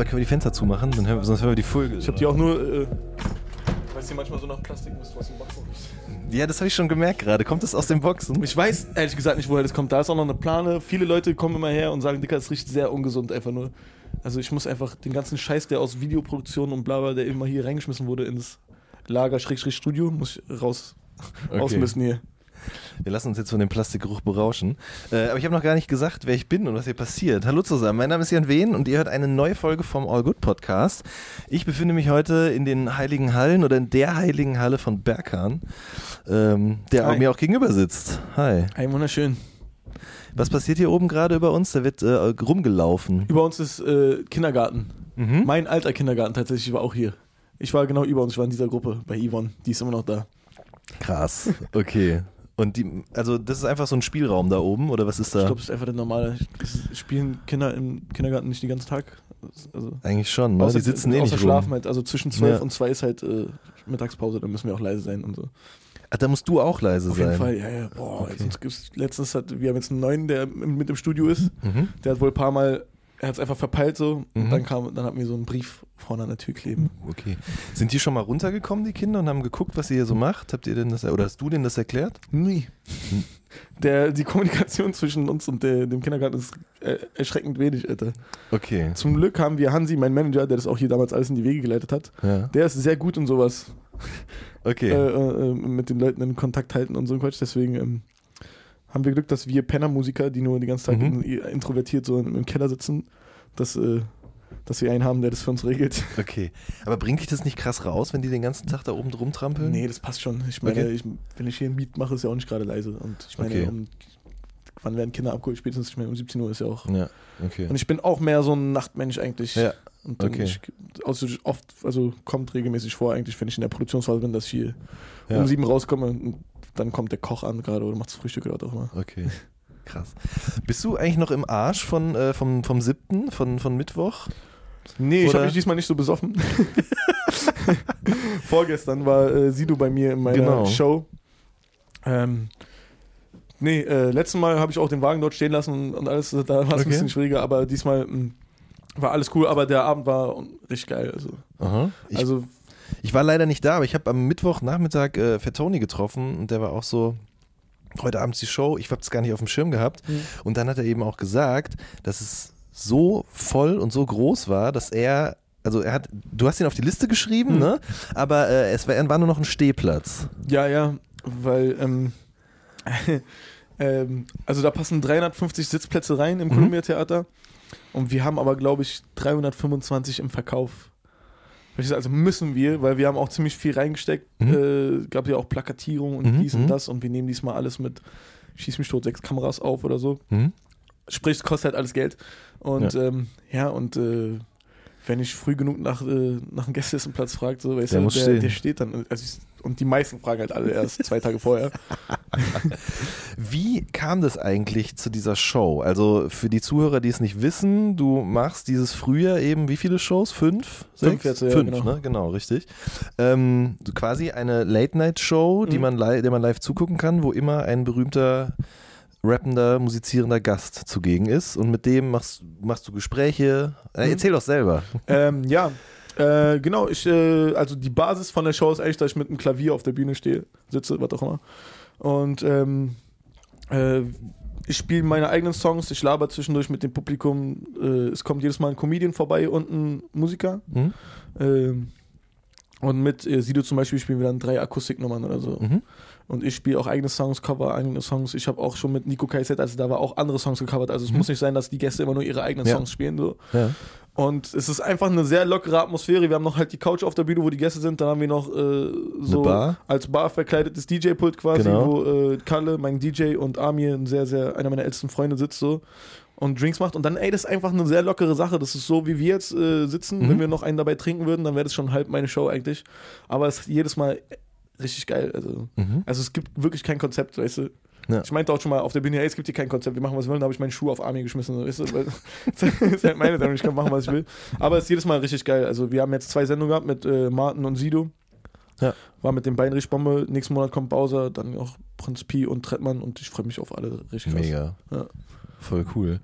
Aber können wir die Fenster zumachen? Dann hören, sonst hören wir die Vögel. Ich habe die auch nur, äh, weil es hier manchmal so nach Plastik ist, was im Backbox. Ja, das habe ich schon gemerkt gerade. Kommt das aus den Boxen? Ich weiß ehrlich gesagt nicht, woher das kommt. Da ist auch noch eine Plane. Viele Leute kommen immer her und sagen, Dicker, es riecht sehr ungesund einfach nur. Also ich muss einfach den ganzen Scheiß, der aus Videoproduktion und bla bla, der immer hier reingeschmissen wurde ins Lager-Studio, muss ich raus, okay. rausmüssen hier. Wir lassen uns jetzt von dem Plastikgeruch berauschen. Äh, aber ich habe noch gar nicht gesagt, wer ich bin und was hier passiert. Hallo zusammen, mein Name ist Jan Wehn und ihr hört eine neue Folge vom All Good Podcast. Ich befinde mich heute in den Heiligen Hallen oder in der Heiligen Halle von Berghahn, ähm, der Hi. mir auch gegenüber sitzt. Hi. Hi, wunderschön. Was passiert hier oben gerade über uns? Da wird äh, rumgelaufen. Über uns ist äh, Kindergarten. Mhm. Mein alter Kindergarten tatsächlich war auch hier. Ich war genau über uns, ich war in dieser Gruppe bei Yvonne, die ist immer noch da. Krass, okay. Und die, also das ist einfach so ein Spielraum da oben oder was ist da? Ich glaube, es ist einfach der normale. Spielen Kinder im Kindergarten nicht den ganzen Tag? Also Eigentlich schon, ne? Außer, die sitzen eh nicht schlafen halt. Also zwischen 12 ja. und 2 ist halt äh, Mittagspause, da müssen wir auch leise sein und so. Ach, da musst du auch leise sein. Auf jeden Fall, ja, ja. Boah, okay. sonst gibt's, letztens hat, wir haben jetzt einen neuen, der mit im Studio ist. Mhm. Der hat wohl ein paar Mal er hat es einfach verpeilt so. Mhm. Und dann kam, dann hatten wir so einen Brief vorne an der Tür kleben. Okay. Sind die schon mal runtergekommen, die Kinder, und haben geguckt, was ihr hier so macht? Habt ihr denn das, oder hast du denen das erklärt? Nie. Hm. Der, die Kommunikation zwischen uns und der, dem Kindergarten ist äh, erschreckend wenig, Alter. Okay. Zum Glück haben wir Hansi, mein Manager, der das auch hier damals alles in die Wege geleitet hat. Ja. Der ist sehr gut in sowas. Okay. Äh, äh, mit den Leuten in Kontakt halten und so ein Quatsch. Deswegen ähm, haben wir Glück, dass wir Penner-Musiker, die nur die ganze Zeit mhm. introvertiert so im Keller sitzen, dass, äh, dass wir einen haben, der das für uns regelt. Okay. Aber bringt dich das nicht krass raus, wenn die den ganzen Tag da oben drum trampeln? Nee, das passt schon. Ich meine, okay. ich, wenn ich hier ein Miet mache, ist ja auch nicht gerade leise. Und ich meine, okay. um, wann werden Kinder abgeholt? Spätestens, ich meine, um 17 Uhr ist ja auch. Ja, okay. Und ich bin auch mehr so ein Nachtmensch eigentlich. Ja. Und dann okay. ich, also oft, also kommt regelmäßig vor, eigentlich, wenn ich in der Produktionsphase bin, dass ich hier ja. um sieben rauskomme und dann kommt der Koch an gerade oder macht das Frühstück oder auch immer. Okay. Krass. Bist du eigentlich noch im Arsch von, äh, vom, vom 7., von, von Mittwoch? Nee, ich habe mich diesmal nicht so besoffen. Vorgestern war äh, Sido bei mir in meiner genau. Show. Ähm, nee, äh, letztes Mal habe ich auch den Wagen dort stehen lassen und alles, da war es okay. ein bisschen schwieriger, aber diesmal mh, hm, war alles cool, aber der Abend war richtig geil. Also, Aha. Ich, also ich war leider nicht da, aber ich habe am Mittwochnachmittag äh, Fettoni getroffen und der war auch so, heute Abend die Show, ich habe es gar nicht auf dem Schirm gehabt. Mhm. Und dann hat er eben auch gesagt, dass es so voll und so groß war, dass er also er hat, du hast ihn auf die Liste geschrieben, mhm. ne? Aber äh, es war, war, nur noch ein Stehplatz. Ja, ja, weil ähm, ähm, also da passen 350 Sitzplätze rein im mhm. Columbia Theater und wir haben aber glaube ich 325 im Verkauf. Also müssen wir, weil wir haben auch ziemlich viel reingesteckt. Mhm. Äh, gab ja auch Plakatierung und mhm. dies und mhm. das und wir nehmen diesmal alles mit Schieß mich tot, sechs Kameras auf oder so. Mhm. Sprich, es kostet halt alles Geld. Und ja, ähm, ja und äh, wenn ich früh genug nach, äh, nach einem Gästelissenplatz fragt, so, weißt der, du, der, der, steht dann. Also ich, und die meisten fragen halt alle erst zwei Tage vorher. Wie kam das eigentlich zu dieser Show? Also für die Zuhörer, die es nicht wissen, du machst dieses Frühjahr eben wie viele Shows? Fünf? Fünf jetzt, ja, Fünf, genau. Ne? genau, richtig. Ähm, quasi eine Late-Night-Show, die mhm. man der man live zugucken kann, wo immer ein berühmter rappender, musizierender Gast zugegen ist und mit dem machst, machst du Gespräche. Äh, mhm. Erzähl doch selber. Ähm, ja, äh, genau, ich, äh, also die Basis von der Show ist eigentlich, dass ich mit einem Klavier auf der Bühne stehe, sitze, was auch immer. Und ähm, äh, ich spiele meine eigenen Songs, ich laber zwischendurch mit dem Publikum. Äh, es kommt jedes Mal ein Comedian vorbei und ein Musiker. Mhm. Ähm, und mit äh, Sido zum Beispiel spielen wir dann drei Akustiknummern oder so. Mhm. Und ich spiele auch eigene Songs, cover eigene Songs. Ich habe auch schon mit Nico KZ, also da war auch andere Songs gecovert. Also es Mhm. muss nicht sein, dass die Gäste immer nur ihre eigenen Ja. Songs spielen. So. Ja. Und es ist einfach eine sehr lockere Atmosphäre. Wir haben noch halt die Couch auf der Bühne, wo die Gäste sind. Dann haben wir noch äh, so Bar? als Bar verkleidetes DJ-Pult quasi, Genau. wo äh, Kalle, mein DJ und Amir, ein sehr, sehr, einer meiner ältesten Freunde, sitzt so und Drinks macht. Und dann, ey, das ist einfach eine sehr lockere Sache. Das ist so, wie wir jetzt äh, sitzen. Mhm. Wenn wir noch einen dabei trinken würden, dann wäre das schon halb meine Show eigentlich. Aber es ist jedes Mal richtig geil. Also, Mhm. also es gibt wirklich kein Konzept, weißt du. Ja. Ich meinte auch schon mal auf der Bühne, ey, es gibt hier kein Konzept, wir machen was wir wollen, da habe ich meinen Schuh auf Army geschmissen, so, weißt du, das ist halt meine Sendung, ich kann machen, was ich will. Aber es ist jedes Mal richtig geil. Also wir haben jetzt zwei Sendungen gehabt mit äh, Martin und Sido. Ja. War mit dem Beinrichbombe, nächsten Monat kommt Bowser, dann auch Prinz Pi und Trettmann und ich freue mich auf alle richtig krass. Mega. Ja. Voll cool.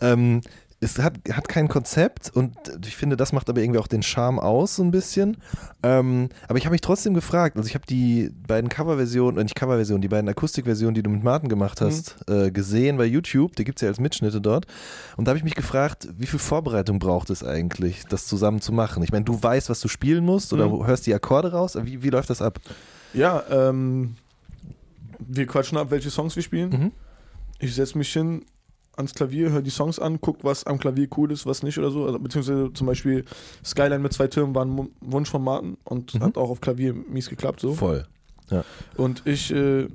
Ähm, es hat, hat kein Konzept und ich finde, das macht aber irgendwie auch den Charme aus, so ein bisschen. Ähm, aber ich habe mich trotzdem gefragt, also ich habe die beiden Coverversionen, äh, nicht Coverversionen, die beiden Akustikversionen, die du mit Martin gemacht hast, äh, gesehen bei YouTube. Die gibt es ja als Mitschnitte dort. Und da habe ich mich gefragt, wie viel Vorbereitung braucht es eigentlich, das zusammen zu machen? Ich meine, du weißt, was du spielen musst oder Mhm. hörst die Akkorde raus. Wie, wie läuft das ab? Ja, ähm, wir quatschen ab, welche Songs wir spielen. Mhm. Ich setze mich hin ans Klavier, höre die Songs an, guck, was am Klavier cool ist, was nicht oder so. Also, beziehungsweise zum Beispiel Skyline mit zwei Türmen war ein Wunsch von Martin und Mhm. hat auch auf Klavier mies geklappt so. Voll. Und ich, äh,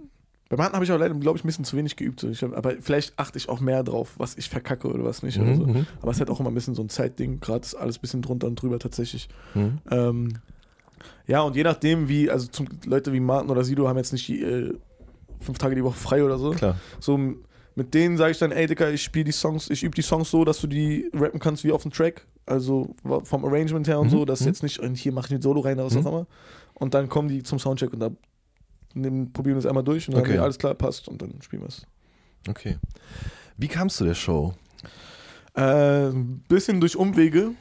bei Martin habe ich auch leider, glaube ich, ein bisschen zu wenig geübt. So. Hab, aber vielleicht achte ich auch mehr drauf, was ich verkacke oder was nicht. Oder so. Mhm. Aber es ist halt auch immer ein bisschen so ein Zeitding. Gerade ist alles ein bisschen drunter und drüber tatsächlich. Mhm. Ähm, ja, und je nachdem, wie, also zum, Leute wie Martin oder Sido haben jetzt nicht die, äh, fünf Tage die Woche frei oder so. Klar. So mit denen sage ich dann, ey Dicker, ich spiele die Songs, ich übe die Songs so, dass du die rappen kannst wie auf dem Track. Also vom Arrangement her und Mhm, so, dass mhm. jetzt nicht, und hier mache ich ein Solo rein oder was Mhm. auch immer. Und dann kommen die zum Soundcheck und da nehmen, probieren wir es einmal durch und dann Okay. alles klar passt und dann spielen wir es. Okay. Wie kamst du der Show? Äh, ein bisschen durch Umwege,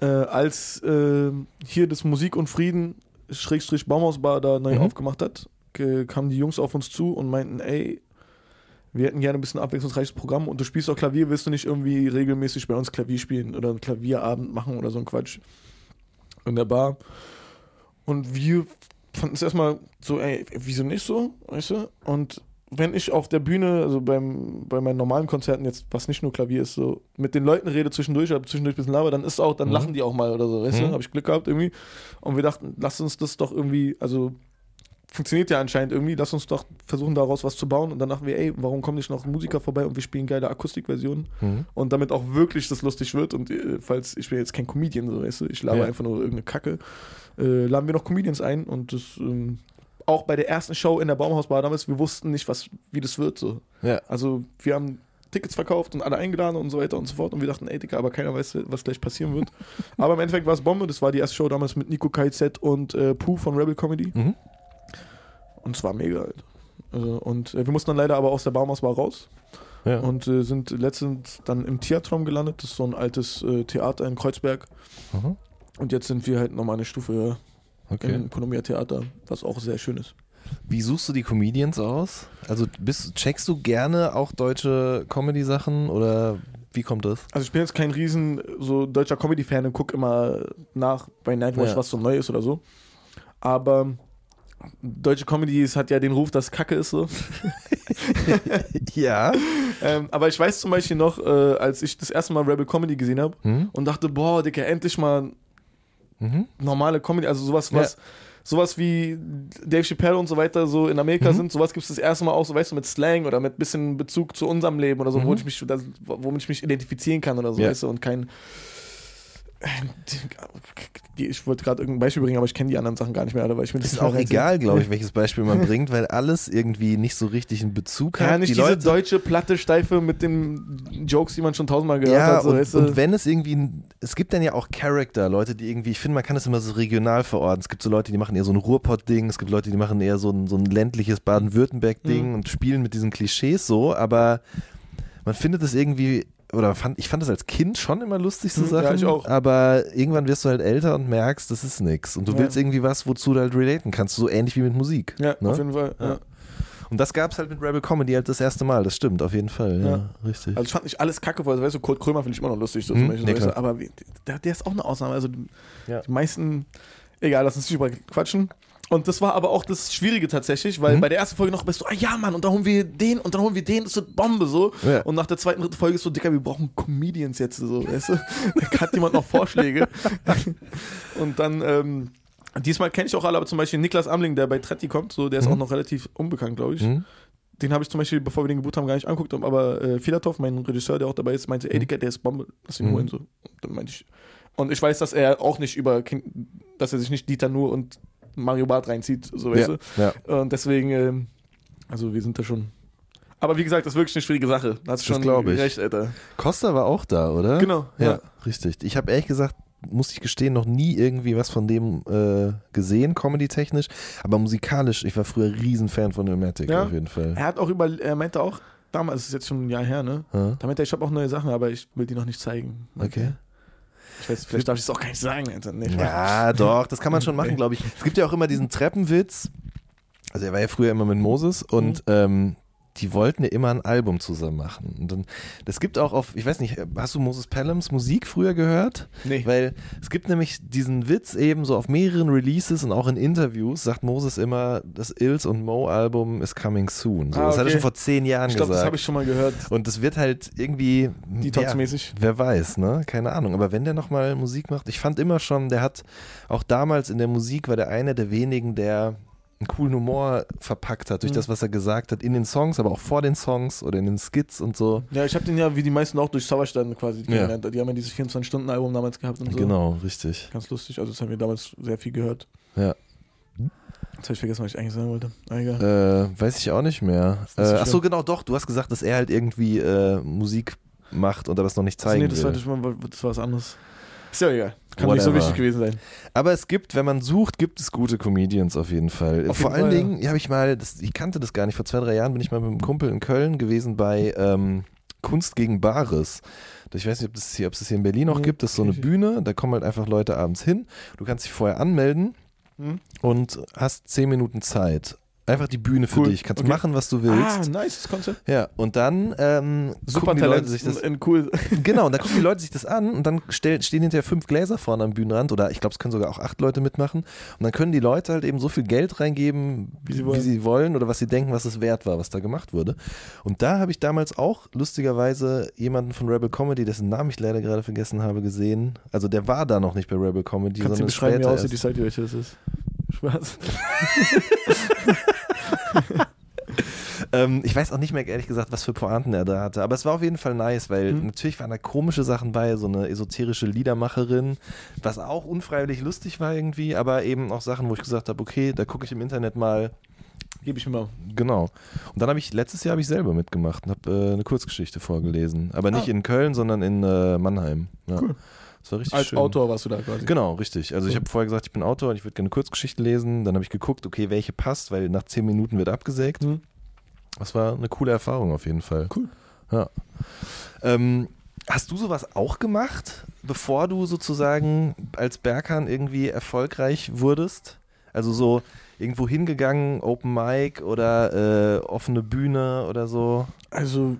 äh, als äh, hier das Musik und Frieden Schrägstrich Baumhausbar da neu Mhm. aufgemacht hat, kamen die Jungs auf uns zu und meinten, ey, wir hätten gerne ein bisschen abwechslungsreiches Programm und du spielst auch Klavier, willst du nicht irgendwie regelmäßig bei uns Klavier spielen oder einen Klavierabend machen oder so ein Quatsch in der Bar. Und wir fanden es erstmal so, ey, wieso nicht so, weißt du? Und wenn ich auf der Bühne, also beim, bei meinen normalen Konzerten jetzt, was nicht nur Klavier ist, so mit den Leuten rede zwischendurch, aber zwischendurch ein bisschen laber, dann ist auch, dann Mhm. lachen die auch mal oder so, weißt Mhm. du? Habe ich Glück gehabt irgendwie. Und wir dachten, lass uns das doch irgendwie, also funktioniert ja anscheinend irgendwie, lass uns doch versuchen daraus was zu bauen. Und dann dachten wir, ey, warum kommen nicht noch Musiker vorbei und wir spielen geile Akustikversionen Mhm. und damit auch wirklich das lustig wird. Und äh, falls, ich bin jetzt kein Comedian, so weißt du, ich laber Ja. einfach nur irgendeine Kacke, äh, laden wir noch Comedians ein und das ähm, auch bei der ersten Show in der Baumhausbar damals, wir wussten nicht, was, wie das wird. So. Ja. Also wir haben Tickets verkauft und alle eingeladen und so weiter und so fort. Und wir dachten, ey, Digga, aber keiner weiß, was gleich passieren wird. aber im Endeffekt war es Bombe. Das war die erste Show damals mit Nico KZ und äh, Pooh von Rebel Comedy. Mhm. Und es war mega halt. Also, und äh, wir mussten dann leider aber aus der Baumhausbar raus Ja. und äh, sind letztens dann im Theatrum gelandet. Das ist so ein altes äh, Theater in Kreuzberg. Mhm. Und jetzt sind wir halt nochmal eine Stufe höher Okay. im Ökonomia Theater, was auch sehr schön ist. Wie suchst du die Comedians aus? Also bist, checkst du gerne auch deutsche Comedy-Sachen oder wie kommt das? Also ich bin jetzt kein riesen so deutscher Comedy-Fan und gucke immer nach bei Nightwatch, Ja. was so neu ist oder so. Aber deutsche Comedy hat ja den Ruf, dass Kacke ist so. ja. ähm, aber ich weiß zum Beispiel noch, äh, als ich das erste Mal Rebel Comedy gesehen habe Mhm. und dachte, boah, Digga, endlich mal Mhm. normale Comedy, also sowas, was, sowas wie Dave Chappelle und so weiter so in Amerika Mhm. sind, sowas gibt es das erste Mal auch, so weißt du, mit Slang oder mit bisschen Bezug zu unserem Leben oder so, Mhm. wo ich mich, das, womit ich mich identifizieren kann oder so, Ja. weißt du, und kein ich wollte gerade irgendein Beispiel bringen, aber ich kenne die anderen Sachen gar nicht mehr alle, weil ich mir Das ist auch egal, glaube ich, welches Beispiel man bringt, weil alles irgendwie nicht so richtig einen Bezug hat. Ja, nicht die diese Leute, deutsche platte Steife mit den Jokes, die man schon tausendmal gehört ja, hat. So, und, weißt du? und wenn es irgendwie, es gibt dann ja auch Charakter, Leute, die irgendwie, ich finde, man kann das immer so regional verorten. Es gibt so Leute, die machen eher so ein Ruhrpott-Ding, es gibt Leute, die machen eher so ein, so ein ländliches Baden-Württemberg-Ding Mhm. und spielen mit diesen Klischees so, aber man findet es irgendwie, oder fand, ich fand das als Kind schon immer lustig, so ja, Sachen, ich auch. aber irgendwann wirst du halt älter und merkst, das ist nix. Und du Ja. willst irgendwie was, wozu du halt relaten kannst, so ähnlich wie mit Musik. ja, ne? auf jeden Fall. Ja. Ja. Und das gab es halt mit Rebel Comedy halt das erste Mal, das stimmt, auf jeden Fall. Ja, Ja. richtig. Also ich fand nicht alles kacke, weil weißt du, Kurt Krömer finde ich immer noch lustig, so zum Beispiel, nee, weißt du, aber der, der ist auch eine Ausnahme. Also Ja. die meisten, egal, lass uns nicht über quatschen. Und das war aber auch das Schwierige tatsächlich, weil Mhm. bei der ersten Folge noch bist du, ah ja, Mann, und dann holen wir den und dann holen wir den, das wird Bombe so. Ja. Und nach der zweiten, dritten Folge ist so, Dicker, wir brauchen Comedians jetzt so, weißt du? Da hat jemand noch Vorschläge. und dann, ähm, diesmal kenne ich auch alle, aber zum Beispiel Niklas Amling, der bei Tretti kommt, so, der ist Mhm. auch noch relativ unbekannt, glaube ich. Mhm. Den habe ich zum Beispiel, bevor wir den gebucht haben, gar nicht angeguckt, aber äh, Filatov, mein Regisseur, der auch dabei ist, meinte, ey, Mhm. Dicker, der ist Bombe, lass ihn Mhm. holen, so. Und dann meinte ich, und ich weiß, dass er auch nicht über, dass er sich nicht Dieter nur und Mario Barth reinzieht, so, weißt Ja, du? ja. Und deswegen, ähm, also wir sind da schon. Aber wie gesagt, das ist wirklich eine schwierige Sache. Da hast du schon ich. recht, Alter. Costa war auch da, oder? Genau, Ja, ja. richtig. Ich habe ehrlich gesagt, muss ich gestehen, noch nie irgendwie was von dem äh, gesehen, comedy-technisch. Aber musikalisch, ich war früher Riesenfan von Ilmatic Ja. auf jeden Fall. Er hat auch über, er meinte auch, damals, das ist jetzt schon ein Jahr her, ne? Ja. Da meinte er, ich habe auch neue Sachen, aber ich will die noch nicht zeigen. meinte Okay. Ich weiß, vielleicht darf ich es auch gar nicht sagen. Nee. Ja, doch, das kann man schon machen, glaube ich. Es gibt ja auch immer diesen Treppenwitz. Also er war ja früher immer mit Moses und ähm, die wollten ja immer ein Album zusammen machen. Und dann, das gibt auch auf, ich weiß nicht, hast du Moses Pelhams Musik früher gehört? Nee. Weil es gibt nämlich diesen Witz eben so auf mehreren Releases und auch in Interviews sagt Moses immer, das Ills und Mo Album is coming soon. So, Ah, Das hat er okay. schon vor zehn Jahren Ich glaube, das gesagt. habe ich schon mal gehört. und das wird halt irgendwie Detox-mäßig. Wer weiß, ne? Keine Ahnung. Aber wenn der nochmal Musik macht, ich fand immer schon, der hat auch damals in der Musik war der einer der wenigen, der einen coolen Humor verpackt hat durch Mhm. das, was er gesagt hat, in den Songs, aber auch vor den Songs oder in den Skits und so. Ja, ich habe den ja wie die meisten auch durch Sauerstein quasi Ja. kennengelernt. Die haben ja dieses 24-Stunden-Album damals gehabt und so. Genau, richtig. Ganz lustig. Also, das haben wir damals sehr viel gehört. Ja. Jetzt habe ich vergessen, was ich eigentlich sagen wollte. Ah, egal. Äh, weiß ich auch nicht mehr. Äh, so ach so, schlimm. genau, doch. Du hast gesagt, dass er halt irgendwie äh, Musik macht und er das noch nicht Also, zeigen nee, das war, will. war, das war was anderes. Ist ja egal. Kann nicht so Whatever. wichtig gewesen sein. Aber es gibt, wenn man sucht, gibt es gute Comedians auf jeden Fall. Auf Vor jeden allen Fall, Dingen, ja, habe ich mal, das, ich kannte das gar nicht, vor zwei, drei Jahren bin ich mal mit einem Kumpel in Köln gewesen bei ähm, Kunst gegen Bares. Ich weiß nicht, ob das hier, ob es das hier in Berlin noch Nee, gibt. Das ist so eine Bühne, da kommen halt einfach Leute abends hin. Du kannst dich vorher anmelden Hm? und hast zehn Minuten Zeit. Einfach die Bühne für Cool, dich. Kannst okay. machen, was du willst. Ah, nice, das Konzept. Ja, und dann ähm, Super gucken die Leute sich das in cool. Genau, und dann gucken die Leute sich das an und dann stell, stehen hinterher fünf Gläser vorne am Bühnenrand oder ich glaube, es können sogar auch acht Leute mitmachen. Und dann können die Leute halt eben so viel Geld reingeben, Wie sie wollen. wollen oder was sie denken, was es wert war, was da gemacht wurde. Und da habe ich damals auch lustigerweise jemanden von Rebel Comedy, dessen Namen ich leider gerade vergessen habe, gesehen. Also der war da noch nicht bei Rebel Comedy, Kannst du sondern beschreiben, wie später aussieht die. Seite, welche das ist? Spaß. Ähm, ich weiß auch nicht mehr ehrlich gesagt, was für Pointen er da hatte, aber es war auf jeden Fall nice, weil Mhm. natürlich waren da komische Sachen bei, so eine esoterische Liedermacherin, was auch unfreiwillig lustig war irgendwie, aber eben auch Sachen, wo ich gesagt habe, okay, da gucke ich im Internet mal, Gebe ich mir mal. genau. Und dann habe ich, letztes Jahr habe ich selber mitgemacht und habe äh, eine Kurzgeschichte vorgelesen, aber nicht Ah. in Köln, sondern in äh, Mannheim. Ja. Cool. Das war richtig Als schön. Autor warst du da quasi. Genau, richtig. Also ich habe vorher gesagt, ich bin Autor und ich würde gerne Kurzgeschichten lesen. Dann habe ich geguckt, okay, welche passt, weil nach zehn Minuten wird abgesägt. Mhm. Das war eine coole Erfahrung auf jeden Fall. Cool. Ja. Ähm, hast du sowas auch gemacht, bevor du sozusagen als Berghahn irgendwie erfolgreich wurdest? Also so irgendwo hingegangen, Open Mic oder äh, offene Bühne oder so? Also,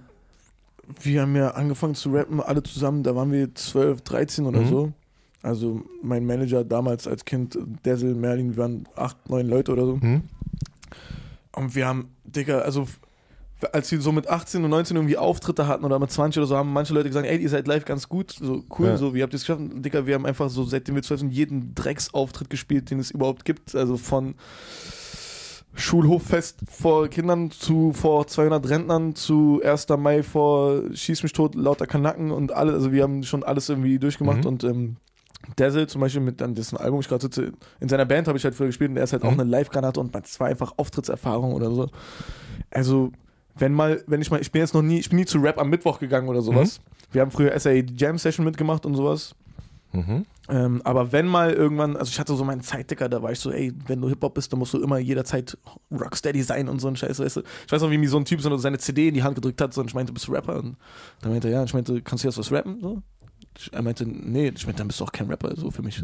wir haben ja angefangen zu rappen, alle zusammen, da waren wir 12, 13 oder Mhm. so. Also, mein Manager damals als Kind, Dessel, Merlin, wir waren 8, 9 Leute oder so. Hm? Und wir haben, Digga, also als wir so mit 18 und 19 irgendwie Auftritte hatten oder mit 20 oder so, haben manche Leute gesagt, ey, ihr seid live ganz gut, so cool, Ja. so, wie habt ihr es geschafft? Digga, wir haben einfach so, seitdem wir 12 sind, jeden Drecksauftritt gespielt, den es überhaupt gibt, also von Schulhoffest vor Kindern zu vor 200 Rentnern zu 1. Mai vor Schieß mich tot, lauter Kanacken und alle, also wir haben schon alles irgendwie durchgemacht Mhm. und ähm, Dazzle zum Beispiel mit dann dessen Album, ich gerade sitze, in seiner Band habe ich halt früher gespielt und er ist halt auch Mhm. eine Live-Granate und es war einfach Auftrittserfahrung oder so. Also, wenn mal, wenn ich mal, ich bin jetzt noch nie, ich bin nie zu Rap am Mittwoch gegangen oder sowas. Wir haben früher SA Jam Session mitgemacht und sowas. Mhm. Ähm, aber wenn mal irgendwann, also ich hatte so meinen Zeitdicker, da war ich so, ey, wenn du Hip-Hop bist, dann musst du immer jederzeit Rocksteady sein und so ein Scheiß, weißt du. Ich weiß noch, wie mir so ein Typ so seine CD in die Hand gedrückt hat so, und ich meinte, bist du Rapper? Und dann meinte er, ja, und ich meinte, kannst du jetzt was rappen? So. Er meinte, nee, ich meinte, dann bist du auch kein Rapper, so für mich.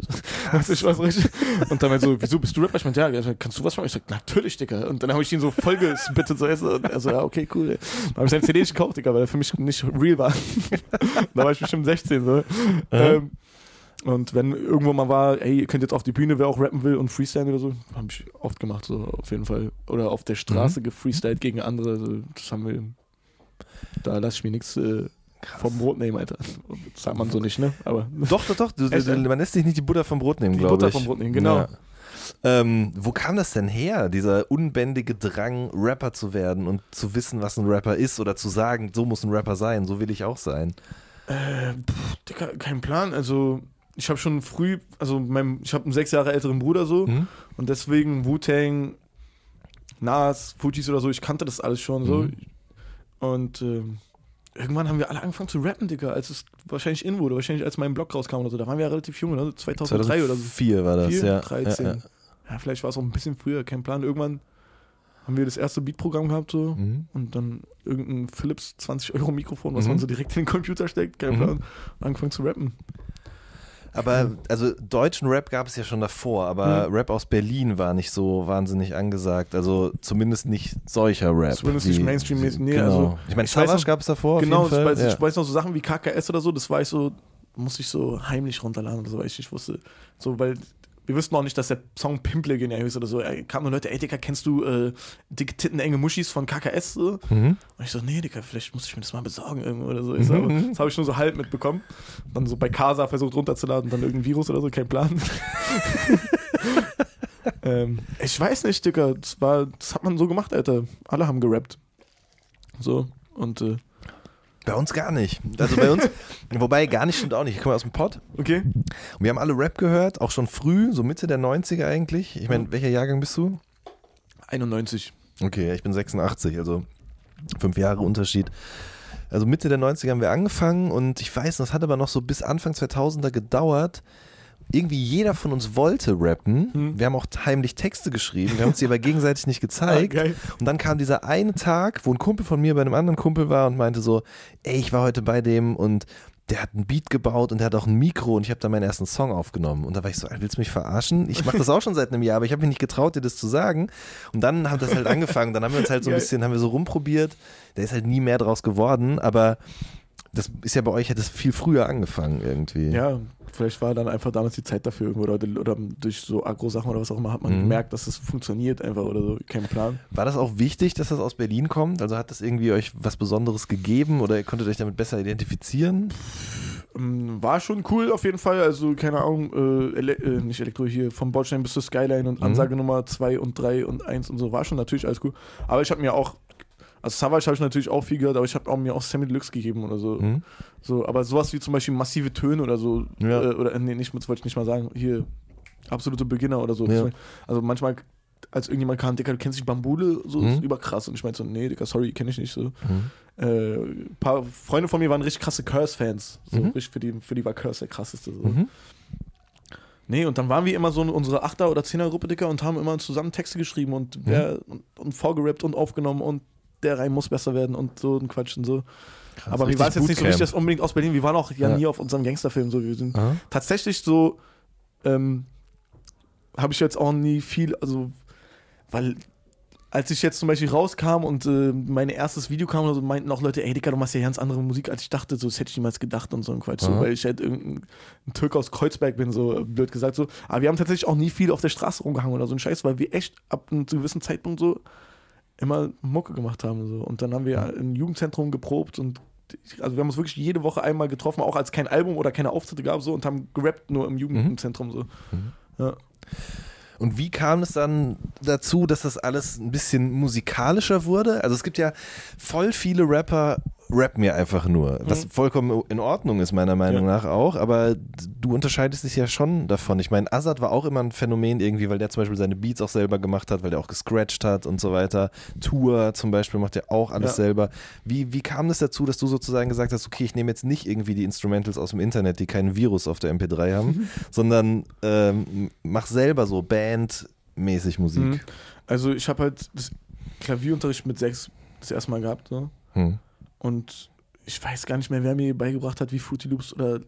Weißt du, ich weiß richtig. Und dann meinte so, wieso bist du Rapper? Ich meinte, ja, kannst du was machen? Ich sag, natürlich, Digga. Und dann habe ich ihn so voll gespittet, so, weißt du. Und er so, ja, okay, cool. Ey. Dann habe ich seine CD nicht gekauft, Digga, weil er für mich nicht real war. da war ich bestimmt 16, so. Ähm, Und wenn irgendwo mal war, ey, ihr könnt jetzt auf die Bühne, wer auch rappen will und freestyle oder so, habe ich oft gemacht, so auf jeden Fall. Oder auf der Straße mhm. gefreestylt gegen andere, also das haben wir, da lasse ich mir nichts äh, vom Brot nehmen, Alter. Das sagt man so nicht, ne? Aber doch, doch, doch. Du, du, man lässt sich nicht die Butter vom Brot nehmen, glaube ich. Die Butter vom Brot nehmen, genau. Ja. Ähm, wo kam das denn her, dieser unbändige Drang, Rapper zu werden und zu wissen, was ein Rapper ist oder zu sagen, so muss ein Rapper sein, so will ich auch sein? Äh, pff, Digga, kein Plan. Also, ich habe schon früh, also mein, ich habe einen sechs Jahre älteren Bruder so mhm. und deswegen Wu-Tang, Nas, Fujis oder so, ich kannte das alles schon so. Mhm. Und äh, irgendwann haben wir alle angefangen zu rappen, Digga, als es wahrscheinlich in wurde, wahrscheinlich als mein Blog rauskam oder so. Da waren wir ja relativ jung, ne? 2003 2004 oder so. 2004 war das, 4, ja. 13. Ja, ja. ja vielleicht war es auch ein bisschen früher, kein Plan. Irgendwann haben wir das erste Beatprogramm gehabt so mhm. und dann irgendein Philips 20 Euro Mikrofon, was mhm. man so direkt in den Computer steckt, kein mhm. Plan, angefangen zu rappen. Aber also deutschen Rap gab es ja schon davor, aber mhm. Rap aus Berlin war nicht so wahnsinnig angesagt. Also zumindest nicht solcher Rap. Zumindest nicht Mainstream-mäßig. Nee, genau. also, ich meine, Savage gab es davor. Genau, ich weiß, ja. ich weiß noch so Sachen wie KKS oder so, das war ich so, musste ich so heimlich runterladen oder so, weil ich nicht wusste. So, weil wir wüssten auch nicht, dass der Song Pimple genial ist oder so. Da kamen nur Leute, ey Digga, kennst du äh, dicke Titten, enge Muschis von KKS? So? Mhm. Und ich so, nee, Digga, vielleicht muss ich mir das mal besorgen irgendwo oder so. Ich so mhm. Das habe ich nur so halb mitbekommen. Dann so bei Casa versucht runterzuladen, dann irgendein Virus oder so, kein Plan. ähm, ich weiß nicht, Digga, das, war, das hat man so gemacht, Alter. Alle haben gerappt. So, und äh, bei uns gar nicht. Also bei uns, wobei gar nicht stimmt auch nicht. Ich komme aus dem Pott. Okay. Und wir haben alle Rap gehört, auch schon früh, so Mitte der 90er eigentlich. Ich meine, welcher Jahrgang bist du? 91. Okay, ich bin 86, also fünf Jahre Unterschied. Also Mitte der 90er haben wir angefangen und ich weiß, das hat aber noch so bis Anfang 2000er gedauert, irgendwie jeder von uns wollte rappen. Hm. Wir haben auch heimlich Texte geschrieben, wir haben uns die aber gegenseitig nicht gezeigt. Ah, und dann kam dieser eine Tag, wo ein Kumpel von mir bei einem anderen Kumpel war und meinte so, ey, ich war heute bei dem und der hat ein Beat gebaut und der hat auch ein Mikro und ich habe da meinen ersten Song aufgenommen. Und da war ich so, willst du mich verarschen? Ich mache das auch schon seit einem Jahr, aber ich habe mich nicht getraut, dir das zu sagen. Und dann hat das halt angefangen. Dann haben wir uns halt so ein bisschen, haben wir so rumprobiert. Da ist halt nie mehr draus geworden, aber das ist ja bei euch, hat es viel früher angefangen irgendwie. Ja, vielleicht war dann einfach damals die Zeit dafür irgendwo oder, oder durch so Agro-Sachen oder was auch immer hat man mhm. gemerkt, dass das funktioniert einfach oder so, kein Plan. War das auch wichtig, dass das aus Berlin kommt? Also hat das irgendwie euch was Besonderes gegeben oder ihr konntet euch damit besser identifizieren? Ähm, war schon cool auf jeden Fall, also keine Ahnung, äh, Ele äh, nicht Elektro hier, vom Bordstein bis zur Skyline und mhm. Ansage Nummer 2 und 3 und 1 und so, war schon natürlich alles cool. Aber ich habe mir auch also Savage habe ich natürlich auch viel gehört, aber ich habe auch mir auch Sammy Deluxe gegeben oder so. Mhm. so. Aber sowas wie zum Beispiel massive Töne oder so, ja. äh, oder nee, nicht, wollte ich nicht mal sagen, hier, absolute Beginner oder so. Ja. Also manchmal, als irgendjemand kam, Dicker, du kennst dich Bambule, so mhm. ist überkrass. Und ich meinte so, nee, Dicker, sorry, kenne ich nicht so. Mhm. Äh, ein paar Freunde von mir waren richtig krasse Curse-Fans. So, mhm. für, die, für die war Curse der krasseste. So. Mhm. Nee, und dann waren wir immer so in unserer Achter- oder Zehner-Gruppe, Dicker, und haben immer zusammen Texte geschrieben und, wer, und, und vorgerappt und aufgenommen und der Reim muss besser werden und so ein Quatsch und so. Krass, Aber wir waren jetzt nicht so richtig das unbedingt aus Berlin. Wir waren auch ja, ja. nie auf unserem Gangsterfilm. So. Wir sind Aha. tatsächlich so, ähm, habe ich jetzt auch nie viel, also, weil als ich jetzt zum Beispiel rauskam und äh, mein erstes Video kam, so, meinten auch Leute, ey Digga, du machst ja ganz andere Musik, als ich dachte, so, das hätte ich niemals gedacht und so ein Quatsch, so, weil ich halt irgendein ein Türk aus Kreuzberg bin, so blöd gesagt so. Aber wir haben tatsächlich auch nie viel auf der Straße rumgehangen oder so ein Scheiß, weil wir echt ab einem gewissen Zeitpunkt so immer Mucke gemacht haben. So. Und dann haben wir im Jugendzentrum geprobt und also wir haben uns wirklich jede Woche einmal getroffen, auch als kein Album oder keine Auftritte gab so und haben gerappt nur im Jugendzentrum so. Mhm. Ja. Und wie kam es dann dazu, dass das alles ein bisschen musikalischer wurde? Also es gibt ja voll viele Rapper rap mir einfach nur. Was mhm. vollkommen in Ordnung ist, meiner Meinung ja. nach auch. Aber du unterscheidest dich ja schon davon. Ich meine, Azad war auch immer ein Phänomen irgendwie, weil der zum Beispiel seine Beats auch selber gemacht hat, weil der auch gescratcht hat und so weiter. Tour zum Beispiel macht er auch alles ja. selber. Wie, wie kam es das dazu, dass du sozusagen gesagt hast, okay, ich nehme jetzt nicht irgendwie die Instrumentals aus dem Internet, die keinen Virus auf der MP3 haben, mhm. sondern ähm, mach selber so bandmäßig Musik? Mhm. Also ich habe halt das Klavierunterricht mit sechs das erste Mal gehabt. So. Hm. Und ich weiß gar nicht mehr, wer mir beigebracht hat, wie Fruity Loops oder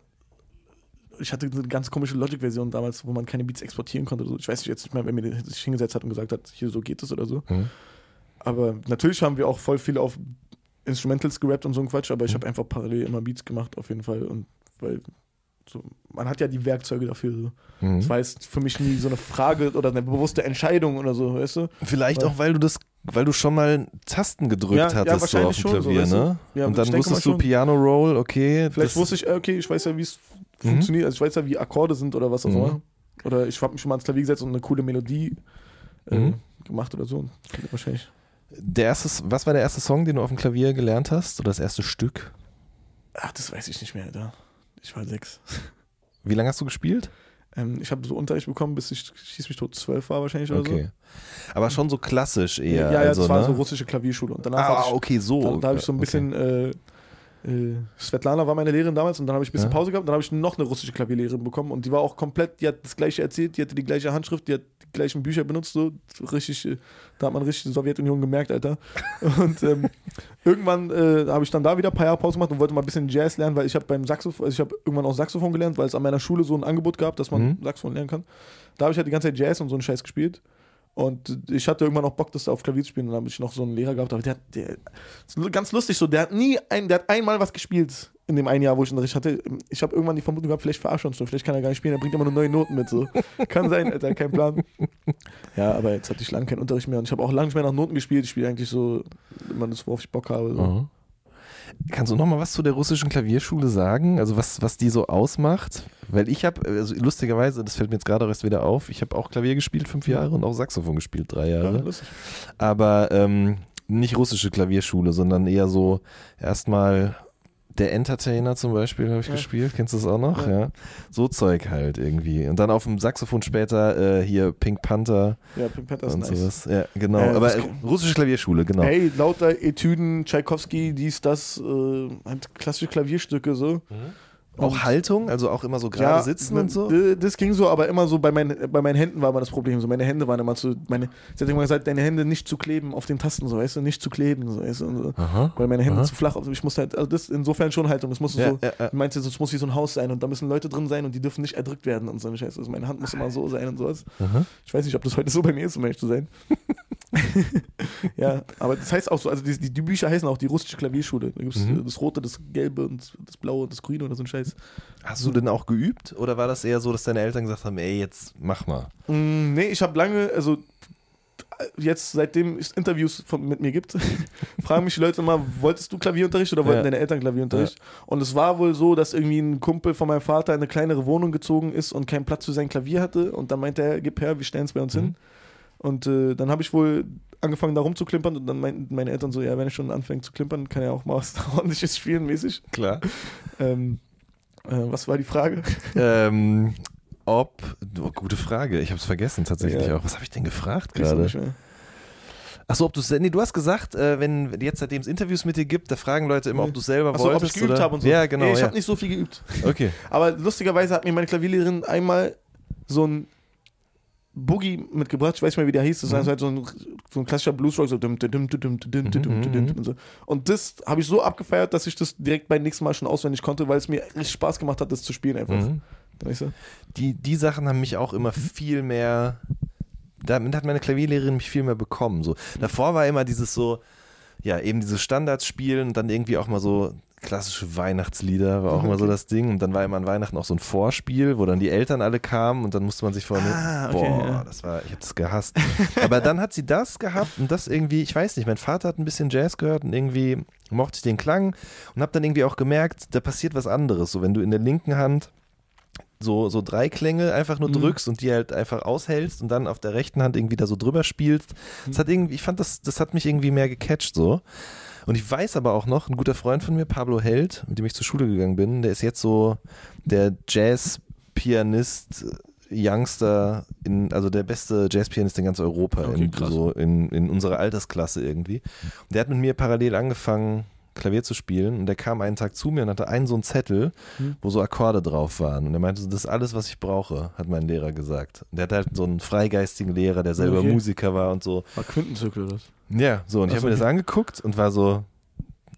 ich hatte eine ganz komische Logic-Version damals, wo man keine Beats exportieren konnte. Ich weiß jetzt nicht mehr, wer mir sich hingesetzt hat und gesagt hat, hier so geht es oder so. Mhm. Aber natürlich haben wir auch voll viel auf Instrumentals gerappt und so ein Quatsch, aber ich mhm. habe einfach parallel immer Beats gemacht auf jeden Fall und weil so, man hat ja die Werkzeuge dafür. So. Mhm. Das war jetzt für mich nie so eine Frage oder eine bewusste Entscheidung oder so, weißt du? Vielleicht Weil- auch, weil du das, weil du schon mal Tasten gedrückt Ja, ja, hattest so auf dem so, Klavier, du? ne? Ja, Und dann wusstest du. Piano Roll, okay. Vielleicht wusste ich, okay, ich weiß ja, wie es Mhm. funktioniert. Also ich weiß ja, wie Akkorde sind oder was auch Mhm. immer. Oder ich habe mich schon mal ans Klavier gesetzt und eine coole Melodie äh, Mhm. gemacht oder so. Wahrscheinlich. Der erste, was war der erste Song, den du auf dem Klavier gelernt hast? Oder das erste Stück? Ach, das weiß ich nicht mehr, Alter. Ich war sechs. Wie lange hast du gespielt? Ähm, ich habe so Unterricht bekommen, bis ich schieß mich tot zwölf war wahrscheinlich oder Okay. Aber schon so klassisch so. eher. ja, ja, also, das war ne? so russische Klavierschule. Und danach Ah, ich, okay, so. da, da habe ich so ein Okay. bisschen äh, äh, Svetlana war meine Lehrerin damals und dann habe ich ein bisschen. Pause gehabt. Dann habe ich noch eine russische Klavierlehrerin bekommen und die war auch komplett, die hat das gleiche erzählt, die hatte die gleiche Handschrift, die hat die gleichen Bücher benutzt, so richtig, äh, da hat man richtig die Sowjetunion gemerkt, Alter. Und ähm, irgendwann äh, habe ich dann da wieder ein paar Jahre Pause gemacht und wollte mal ein bisschen Jazz lernen, weil ich habe beim Saxophon, also ich habe irgendwann auch Saxophon gelernt, weil es an meiner Schule so ein Angebot gab, dass man Mhm. Saxophon lernen kann. Da habe ich halt die ganze Zeit Jazz und so einen Scheiß gespielt. Und ich hatte irgendwann auch Bock, das auf Klavier zu spielen. Und dann habe ich noch so einen Lehrer gehabt, aber der hat, der, das ist ganz lustig so, der hat nie, ein, der hat einmal was gespielt in dem einen Jahr, wo ich Unterricht hatte. Ich habe irgendwann die Vermutung gehabt, vielleicht verarscht er uns schon, vielleicht kann er gar nicht spielen, er bringt immer nur neue Noten mit. So. Kann sein, Alter, kein Plan. Ja, aber jetzt hatte ich lange keinen Unterricht mehr und ich habe auch lange nicht mehr nach Noten gespielt. Ich spiele eigentlich so immer das, worauf ich Bock habe. So. Mhm. Kannst du noch mal was zu der russischen Klavierschule sagen? Also was, was die so ausmacht? Weil ich habe, also lustigerweise, das fällt mir jetzt gerade erst wieder auf, ich habe auch Klavier gespielt fünf Jahre und auch Saxophon gespielt drei Ja, Jahre. lustig. Aber ähm, nicht russische Klavierschule, sondern eher so erstmal der Entertainer zum Beispiel habe ich Ja. gespielt. Kennst du das auch noch? Ja. Ja. So Zeug halt irgendwie. Und dann auf dem Saxophon später äh, hier Pink Panther Ja, Pink Panther ist und nice. sowas. Ja, genau. Äh, Aber äh, russische Klavierschule, genau. Hey, lauter Etüden, Tchaikovsky, dies, das, äh, halt klassische Klavierstücke so. Auch Und- Haltung, also auch immer so gerade sitzen und so. Das ging so, aber immer so bei meinen, bei meinen Händen war immer das Problem. So, meine Hände waren immer zu. Meine, sie hat immer gesagt, deine Hände nicht zu kleben auf den Tasten, so weißt du, nicht zu kleben, so weißt du. Und so. Aha. Weil meine Hände Aha. zu flach, also ich musste halt, also das insofern schon Haltung. Das musste Ja, so, ja, ja. so, es muss wie so ein Haus sein und da müssen Leute drin sein und die dürfen nicht erdrückt werden und so eine Scheiße. Also meine Hand muss immer so sein und sowas. Aha. Ich weiß nicht, ob das heute so bei mir ist, um ehrlich zu sein. ja, aber das heißt auch so, also die, die, die Bücher heißen auch die russische Klavierschule. Da gibt es Mhm. das Rote, das Gelbe und das Blaue und das Grüne oder so ein Scheiß. Hast du denn auch geübt oder war das eher so, dass deine Eltern gesagt haben, ey, jetzt mach mal? Mm, nee, ich habe lange, also jetzt seitdem es Interviews von, mit mir gibt, fragen mich die Leute immer, wolltest du Klavierunterricht oder wollten Ja. deine Eltern Klavierunterricht? Und es war wohl so, dass irgendwie ein Kumpel von meinem Vater in eine kleinere Wohnung gezogen ist und keinen Platz für sein Klavier hatte und dann meinte er, gib her, wir stellen es bei uns Mhm. hin. Und äh, dann habe ich wohl angefangen da rumzuklimpern und dann meinten meine Eltern so, ja, wenn er schon anfängt zu klimpern, kann er auch mal was ordentliches spielen mäßig. Klar. Ähm, äh, was war die Frage? ähm, ob, oh, gute Frage, ich habe es vergessen tatsächlich Ja. auch. Was habe ich denn gefragt gerade? Achso, ob du nee, du hast gesagt, äh, wenn jetzt seitdem es Interviews mit dir gibt, da fragen Leute immer, ob du selber Achso, ob wolltest. ich geübt habe und so. Ja, genau. Nee, ich ja. habe nicht so viel geübt. okay. Aber lustigerweise hat mir meine Klavierlehrerin einmal so ein Boogie mitgebracht, ich weiß nicht mehr, wie der hieß, das Mhm. ist halt so ein, so ein klassischer Bluesrock, so Mhm, mhm. und so. Und das habe ich so abgefeiert, dass ich das direkt beim nächsten Mal schon auswendig konnte, weil es mir richtig Spaß gemacht hat, das zu spielen einfach. Mhm. Weißt du? Die, die Sachen haben mich auch immer viel mehr. Damit hat meine Klavierlehrerin mich viel mehr bekommen. So. Davor war immer dieses so, ja, eben diese Standards spielen und dann irgendwie auch mal so klassische Weihnachtslieder, war auch immer so das Ding. Und dann war immer an Weihnachten auch so ein Vorspiel, wo dann die Eltern alle kamen und dann musste man sich vorne. Ah, okay, boah, ja. das war, ich habe das gehasst. Aber dann hat sie das gehabt und das irgendwie, ich weiß nicht, mein Vater hat ein bisschen Jazz gehört und irgendwie mochte ich den Klang und habe dann irgendwie auch gemerkt, da passiert was anderes. So, wenn du in der linken Hand so, so drei Klänge einfach nur Mhm. drückst und die halt einfach aushältst und dann auf der rechten Hand irgendwie da so drüber spielst. Das Mhm. hat irgendwie, ich fand das, das hat mich irgendwie mehr gecatcht so. Und ich weiß aber auch noch, ein guter Freund von mir, Pablo Held, mit dem ich zur Schule gegangen bin, der ist jetzt so der Jazz-Pianist, äh, Youngster, in, also der beste Jazz-Pianist in ganz Europa, Okay, in, so in, in unserer Altersklasse irgendwie. Und der hat mit mir parallel angefangen, Klavier zu spielen und der kam einen Tag zu mir und hatte einen so einen Zettel, Hm. wo so Akkorde drauf waren. Und er meinte, das ist alles, was ich brauche, hat mein Lehrer gesagt. Und der hat halt so einen freigeistigen Lehrer, der selber Okay. Musiker war und so. War Quintenzirkel oder was? Ja, so, und ich habe mir das angeguckt und war so,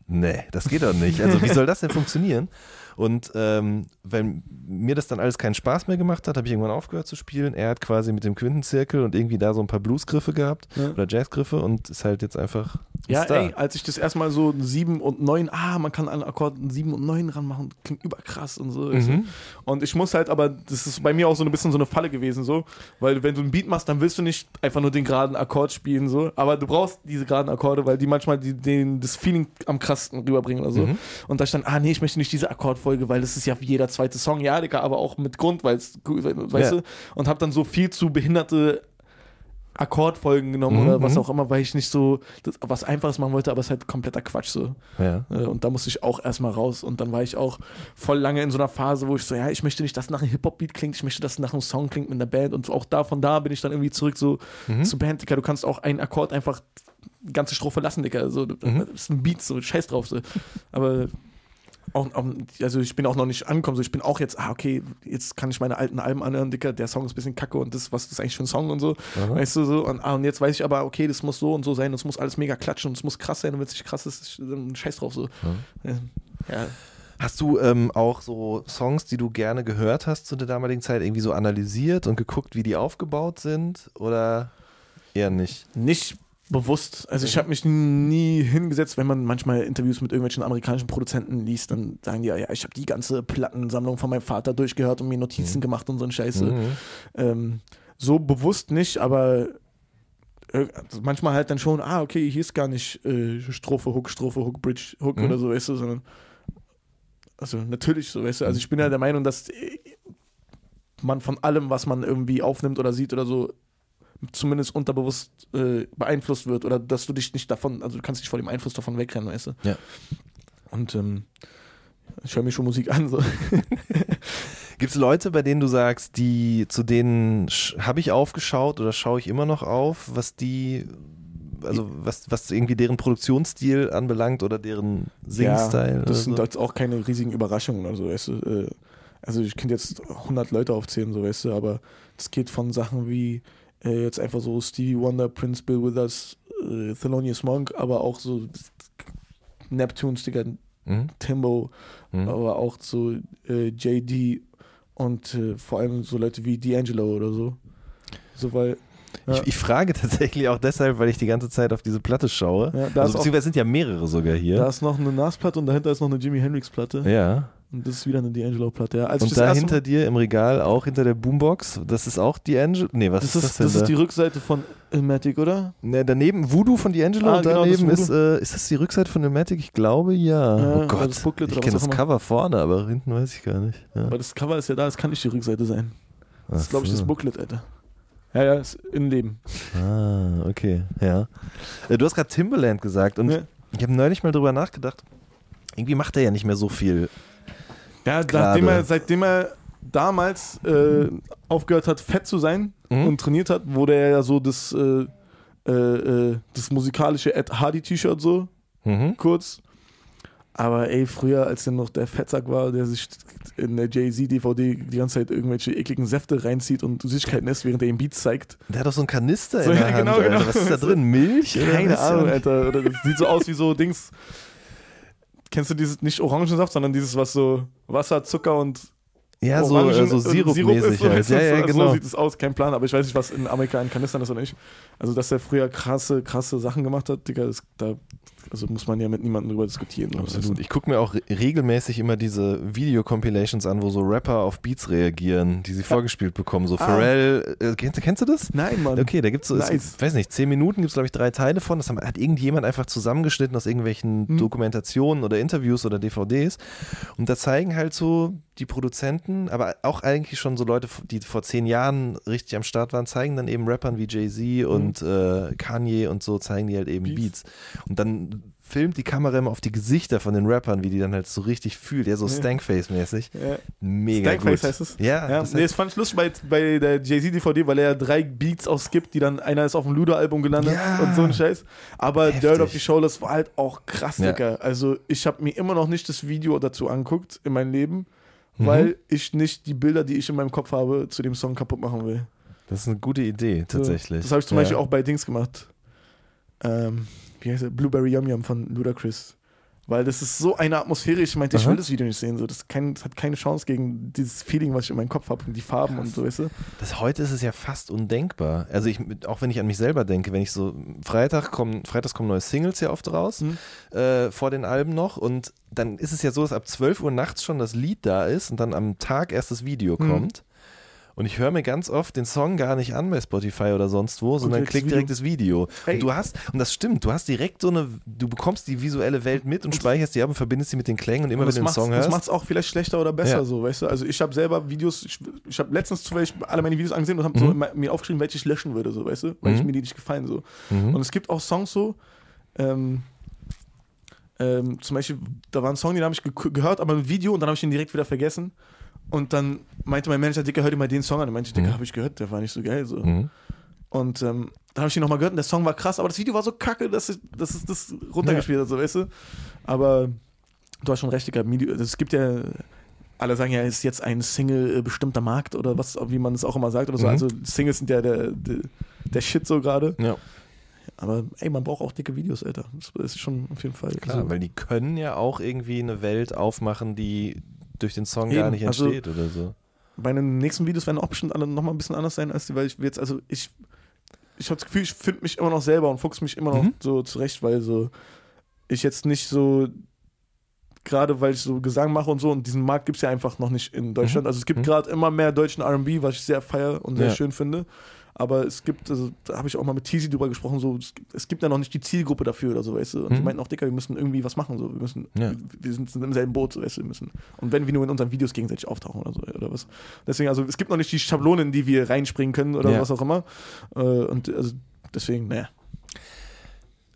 nee, das geht doch nicht. Also, wie soll das denn funktionieren? Und ähm, weil mir das dann alles keinen Spaß mehr gemacht hat, habe ich irgendwann aufgehört zu spielen. Er hat quasi mit dem Quintenzirkel und irgendwie da so ein paar Bluesgriffe gehabt Ja. oder Jazzgriffe und ist halt jetzt einfach ein Ja, Star. ey, als ich das erstmal so 7 und 9, ah, man kann an Akkorden 7 und 9 ranmachen, klingt überkrass und so. Mhm. Und ich muss halt, aber das ist bei mir auch so ein bisschen so eine Falle gewesen, so, weil wenn du einen Beat machst, dann willst du nicht einfach nur den geraden Akkord spielen, so, aber du brauchst diese geraden Akkorde, weil die manchmal die, den, das Feeling am krassesten rüberbringen oder so. Mhm. Und da stand, ah, nee, ich möchte nicht diese Akkordfolge, weil das ist ja wie jeder zweite Song, ja, Digga, aber auch mit Grund, weil es, weißt Ja. du, und hab dann so viel zu behinderte Akkordfolgen genommen Mhm, oder was mhm. auch immer, weil ich nicht so das, was Einfaches machen wollte, aber es ist halt kompletter Quatsch so. Ja. Äh, Und da musste ich auch erstmal raus. Und dann war ich auch voll lange in so einer Phase, wo ich so, ja, ich möchte nicht, dass nach einem Hip-Hop-Beat klingt, ich möchte, dass nach einem Song klingt mit einer Band. Und auch da, von da bin ich dann irgendwie zurück so Mhm. zu Band, Digga. Du kannst auch einen Akkord einfach ganze Strophe lassen, Digga. So, Mhm. Das ist ein Beat, so scheiß drauf. So. Aber auch, auch, also ich bin auch noch nicht angekommen, so ich bin auch jetzt, ah, okay, jetzt kann ich meine alten Alben anhören, Digga, der Song ist ein bisschen kacke und das, was ist eigentlich für ein Song und so. Aha. Weißt du so? Und, ah, und jetzt weiß ich aber, okay, das muss so und so sein, das muss alles mega klatschen und es muss krass sein und wenn es nicht krass ist, ist dann scheiß drauf so. Ja. ja. Hast du ähm, auch so Songs, die du gerne gehört hast zu der damaligen Zeit, irgendwie so analysiert und geguckt, wie die aufgebaut sind? Oder eher nicht? Nicht bewusst. Also ich habe mich nie hingesetzt, wenn man manchmal Interviews mit irgendwelchen amerikanischen Produzenten liest, dann sagen die ja, ich habe die ganze Plattensammlung von meinem Vater durchgehört und mir Notizen gemacht und so ein Scheiße. Mhm. Ähm, so bewusst nicht, aber äh, manchmal halt dann schon, ah, okay, hier ist gar nicht äh, Strophe, Hook, Strophe, Hook, Bridge, Hook Mhm. oder so, weißt du, sondern also natürlich so, weißt du, also ich bin ja der Meinung, dass äh, man von allem, was man irgendwie aufnimmt oder sieht oder so, zumindest unterbewusst äh, beeinflusst wird oder dass du dich nicht davon, also du kannst nicht vor dem Einfluss davon wegrennen, weißt du. Ja. Und ähm, ich höre mir schon Musik an, so. Gibt es Leute, bei denen du sagst, die zu denen habe ich aufgeschaut oder schaue ich immer noch auf, was die, also was, was irgendwie deren Produktionsstil anbelangt oder deren Singstyle? Ja, das sind so? jetzt auch keine riesigen Überraschungen. Also, weißt du, äh, also ich könnte jetzt 100 Leute aufzählen, so weißt du, aber das geht von Sachen wie äh, jetzt einfach so Stevie Wonder, Prince Bill Withers, äh, Thelonious Monk, aber auch so Neptunes, Digga, Mhm. Timbo, Mhm. aber auch so äh, JD und äh, vor allem so Leute wie D'Angelo oder so. So, weil, ja, Ich, ich frage tatsächlich auch deshalb, weil ich die ganze Zeit auf diese Platte schaue. ja, Also, auch, beziehungsweise es sind ja mehrere sogar hier. da ist noch eine Nas-Platte und dahinter ist noch eine Jimi Hendrix-Platte. ja. Und das ist wieder eine D'Angelo-Platte. Ja. Als Und das da hinter dir im Regal, auch hinter der Boombox, das ist auch D'Angelo. Nee, was Das ist, ist, das das denn ist die Rückseite von Ilmatic, oder? Ne, daneben Voodoo von D'Angelo Ah, und genau, das daneben ist, Voodoo. äh, ist das die Rückseite von Ilmatic? Ich glaube ja. Ja, oh oder Gott, das ich kenne das. Cover vorne, aber hinten weiß ich gar nicht. Ja. Aber das Cover ist ja da, das kann nicht die Rückseite sein. Das Ach ist, glaube ich, so. das Booklet, Alter. Ja, ja, ist Innenleben. Ah, okay, ja. Äh, Du hast gerade Timberland gesagt und Ja. ich habe neulich mal drüber nachgedacht. Irgendwie macht er ja nicht mehr so viel. Ja, nachdem er, seitdem er damals äh, aufgehört hat, fett zu sein Mhm. und trainiert hat, wurde er ja so das, äh, äh, äh, das musikalische Ed Hardy-T-Shirt so, Mhm. kurz. Aber ey, früher, als er noch der Fettsack war, der sich in der Jay-Z-DVD die ganze Zeit irgendwelche ekligen Säfte reinzieht und Süßigkeiten isst, während er ihm Beats zeigt. Der hat doch so einen Kanister So, in der ja, Hand. genau, Alter. genau. Was ist da drin? Milch? Keine? Ahnung, Alter. Das sieht so aus wie so Dings. Kennst du dieses, nicht Orangensaft, sondern dieses, was so Wasser, Zucker und Ja, so, Orangen- so äh, Sirupmäßig so, halt. weißt du, Ja, ja, genau. So sieht es aus, kein Plan, aber ich weiß nicht, was in Amerika in Kanistern ist oder nicht. Also, dass er früher krasse, krasse Sachen gemacht hat, Digga, das, da also muss man ja mit niemandem drüber diskutieren. Absolut. Ich gucke mir auch re regelmäßig immer diese Video-Compilations an, wo so Rapper auf Beats reagieren, die sie vorgespielt bekommen. So Ah. Pharrell, äh, kennst, kennst du das? Nein, Mann. Okay, da gibt es so, Nice. es, weiß nicht, zehn Minuten gibt es, glaube ich, drei Teile von. Das hat irgendjemand einfach zusammengeschnitten aus irgendwelchen Hm. Dokumentationen oder Interviews oder DVDs. Und da zeigen halt so die Produzenten, aber auch eigentlich schon so Leute, die vor zehn Jahren richtig am Start waren, zeigen dann eben Rappern wie Jay-Z und äh, Kanye und so, zeigen die halt eben Beats. Beats. Und dann filmt die Kamera immer auf die Gesichter von den Rappern, wie die dann halt so richtig fühlt. Ja, so Ja. Stankface-mäßig. Ja. Mega Stankface gut. heißt es? Ja, Ja, das nee, das fand ich lustig bei, bei der Jay-Z-DVD, weil er drei Beats ausgibt, die dann, einer ist auf dem Ludo-Album gelandet Ja. und so ein Scheiß. Aber Heftig. Dirt of the Shoulders war halt auch krass, Ja. Digga. Also ich habe mir immer noch nicht das Video dazu angeguckt in meinem Leben, Mhm. weil ich nicht die Bilder, die ich in meinem Kopf habe, zu dem Song kaputt machen will. das ist eine gute Idee, So, tatsächlich. Das habe ich zum Ja. Beispiel auch bei Dings gemacht. Ähm, wie heißt er? Blueberry Yum Yum von Ludacris. Weil das ist so eine Atmosphäre. Ich meinte, ich will das Video nicht sehen. So. Das, kein, das hat keine Chance gegen dieses Feeling, was ich in meinem Kopf habe und die Farben und so, weißt du? Das, heute ist es ja fast undenkbar. Also ich, auch wenn ich an mich selber denke, wenn ich so, Freitag kommen, freitags kommen neue Singles ja oft raus, Mhm. äh, vor den Alben noch und dann ist es ja so, dass ab 12 Uhr nachts schon das Lied da ist und dann am Tag erst das Video Mhm. kommt. Und ich höre mir ganz oft den Song gar nicht an bei Spotify oder sonst wo, sondern klick direkt das Video. Ey. Und du hast, und das stimmt, du hast direkt so eine, du bekommst die visuelle Welt mit und speicherst die ab und verbindest die mit den Klängen und immer Und wenn du den Song macht's- Das hörst. macht es auch vielleicht schlechter oder besser, Ja. so, weißt du? Also ich habe selber Videos, ich, ich habe letztens zufällig alle meine Videos angesehen und habe so Mhm. immer- mir aufgeschrieben, welche ich löschen würde, so, weißt du? Weil ich Mhm. mir die nicht gefallen, so. Mhm. Und es gibt auch Songs so, ähm, ähm, zum Beispiel, da war ein Song, den habe ich ge gehört, aber im Video und dann habe ich ihn direkt wieder vergessen. Und dann meinte mein Manager, Dicker, hör dir mal den Song an. Und meinte ich, Dicker, Mhm. habe ich gehört, der war nicht so geil. So. Mhm. Und ähm, dann habe ich ihn nochmal gehört und der Song war krass, aber das Video war so kacke, dass es das runtergespielt hat, so, weißt du? Aber du hast schon recht. Midi- Es gibt ja, alle sagen ja, es ist jetzt ein Single äh, bestimmter Markt oder was, wie man es auch immer sagt oder so. Mhm. Also Singles sind ja der, der, der Shit so gerade. Ja, Aber ey, man braucht auch dicke Videos, Alter. Das ist schon auf jeden Fall. klar, so. weil die können ja auch irgendwie eine Welt aufmachen, die durch den Song gar Eben, nicht also- entsteht oder so. Meine nächsten Videos werden auch bestimmt alle nochmal ein bisschen anders sein als die, weil ich jetzt, also ich, ich habe das Gefühl, ich finde mich immer noch selber und fuchs mich immer noch Mhm. so zurecht, weil so ich jetzt nicht so, gerade weil ich so Gesang mache und so und diesen Markt gibt es ja einfach noch nicht in Deutschland. Mhm. Also es gibt Mhm. gerade immer mehr deutschen RB, was ich sehr feier und sehr Ja. schön finde. Aber es gibt, also da habe ich auch mal mit Teasy drüber gesprochen, so, es gibt, es gibt ja noch nicht die Zielgruppe dafür oder so, weißt du. Und die Mhm. meinten auch, Dicker, wir müssen irgendwie was machen, so, wir müssen, Ja. wir, wir sind im selben Boot, so, weißt du, wir müssen. Und wenn wir nur in unseren Videos gegenseitig auftauchen oder so, oder was. Deswegen, also es gibt noch nicht die Schablonen, in die wir reinspringen können oder Ja. was auch immer. Äh, und also deswegen, naja.